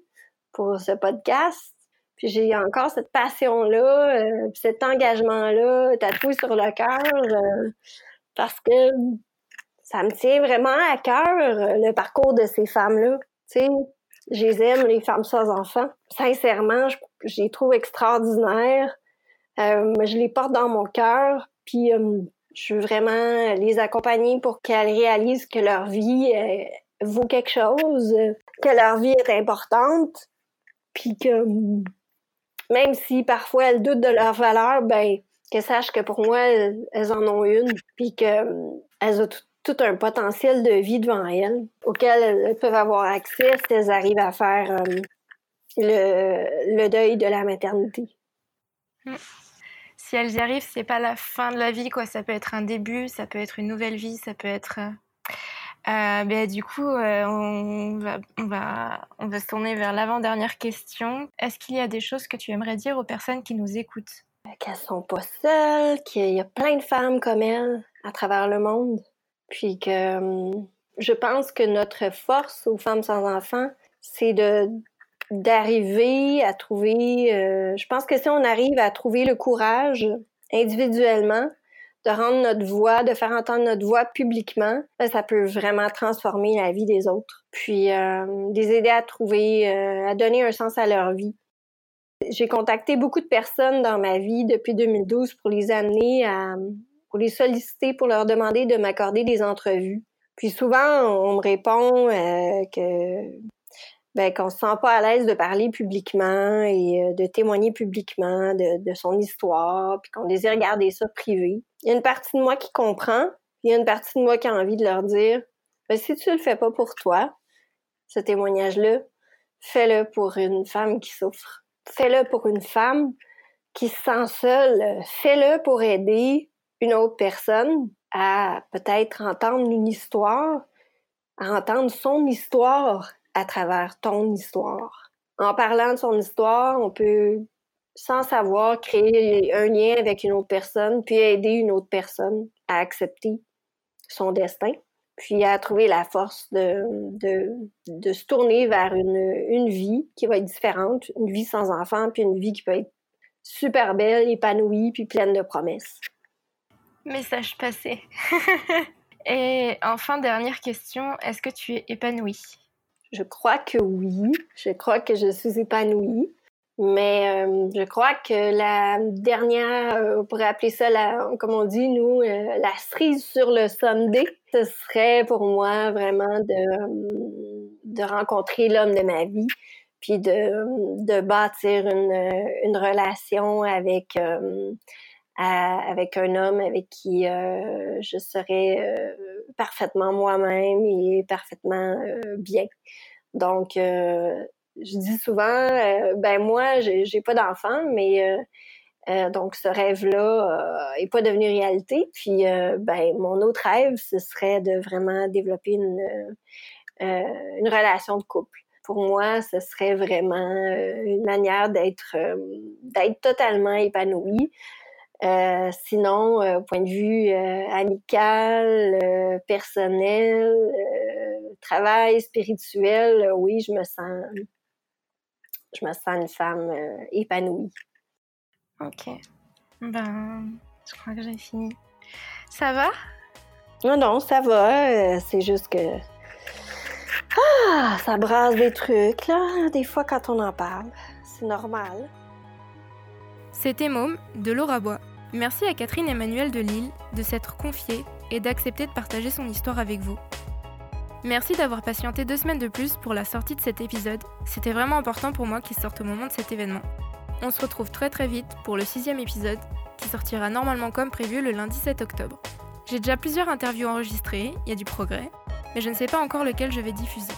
pour ce podcast. Puis j'ai encore cette passion-là, euh, cet engagement-là tatoué sur le cœur euh, parce que ça me tient vraiment à cœur le parcours de ces femmes-là. Tu sais, je les aime, les femmes sans enfants. Sincèrement, je, les trouve extraordinaires. Euh, je les porte dans mon cœur. Puis euh, je veux vraiment les accompagner pour qu'elles réalisent que leur vie euh, vaut quelque chose, que leur vie est importante. Puis que même si parfois elles doutent de leur valeur, ben qu'elles sachent que pour moi, elles, elles en ont une. Puis qu'elles ont tout tout un potentiel de vie devant elles auquel elles peuvent avoir accès si elles arrivent à faire euh, le, le, deuil de la maternité. Mmh. Si elles y arrivent, c'est pas la fin de la vie, quoi. Ça peut être un début, ça peut être une nouvelle vie, ça peut être. Euh, euh ben, du coup, euh, on, va, on, va, on va se tourner vers l'avant-dernière question. Est-ce qu'il y a des choses que tu aimerais dire aux personnes qui nous écoutent? Qu'elles sont pas seules, qu'il y a plein de femmes comme elles à travers le monde. Puis que hum, je pense que notre force aux femmes sans enfants, c'est de d'arriver à trouver. Euh, je pense que si on arrive à trouver le courage individuellement, de rendre notre voix, de faire entendre notre voix publiquement, ben, ça peut vraiment transformer la vie des autres. Puis euh, les aider à trouver, euh, à donner un sens à leur vie. J'ai contacté beaucoup de personnes dans ma vie depuis 2012 pour les amener à, pour les solliciter, pour leur demander de m'accorder des entrevues. Puis souvent, on me répond euh, que ben, qu'on se sent pas à l'aise de parler publiquement et euh, de témoigner publiquement de, son histoire, puis qu'on désire garder ça privé. Il y a une partie de moi qui comprend, il y a une partie de moi qui a envie de leur dire ben, si tu le fais pas pour toi, ce témoignage-là, fais-le pour une femme qui souffre. Fais-le pour une femme qui se sent seule. Fais-le pour aider une autre personne à peut-être entendre une histoire, à entendre son histoire à travers ton histoire. En parlant de son histoire, on peut, sans savoir, créer un lien avec une autre personne, puis aider une autre personne à accepter son destin, puis à trouver la force de, de, se tourner vers une, une vie qui va être différente, une vie sans enfant, puis une vie qui peut être super belle, épanouie, puis pleine de promesses. Message passé. Et enfin, dernière question, est-ce que tu es épanouie? Je crois que oui. Je crois que je suis épanouie. Mais euh, je crois que la dernière, euh, on pourrait appeler ça, la, comme on dit, nous, euh, la cerise sur le Sunday, ce serait pour moi vraiment de, de rencontrer l'homme de ma vie, puis de, de bâtir une, une relation avec, avec un homme avec qui je serais parfaitement moi-même et parfaitement bien. Donc, je dis souvent, euh, ben moi, j'ai pas d'enfant, mais euh, euh, donc ce rêve-là est pas devenu réalité. Puis, ben mon autre rêve, ce serait de vraiment développer une une relation de couple. Pour moi, ce serait vraiment une manière d'être d'être totalement épanouie. Sinon, au point de vue amical, personnel, travail spirituel, oui, je me sens je me sens une femme euh, épanouie. Ok. Ben, je crois que j'ai fini. Ça va? Non, non, ça va. Euh, c'est juste que. Ah, ça brasse des trucs, là, des fois quand on en parle. C'est normal. C'était Môme de Laura Bois. Merci à Catherine Emmanuel de Lille de s'être confiée et d'accepter de partager son histoire avec vous. Merci d'avoir patienté deux semaines de plus pour la sortie de cet épisode. C'était vraiment important pour moi qu'il sorte au moment de cet événement. On se retrouve très très vite pour le sixième épisode, qui sortira normalement comme prévu le lundi 7 octobre. J'ai déjà plusieurs interviews enregistrées, il y a du progrès, mais je ne sais pas encore lequel je vais diffuser.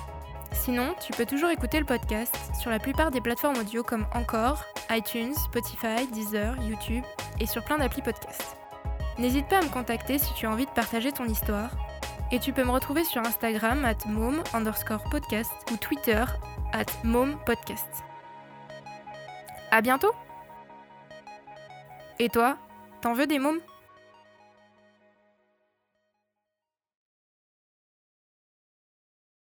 Sinon, tu peux toujours écouter le podcast sur la plupart des plateformes audio comme Encore, iTunes, Spotify, Deezer, YouTube et sur plein d'applis podcast. N'hésite pas à me contacter si tu as envie de partager ton histoire et tu peux me retrouver sur Instagram at mom underscore podcast ou Twitter at mom podcast. À bientôt Et toi, t'en veux des mômes?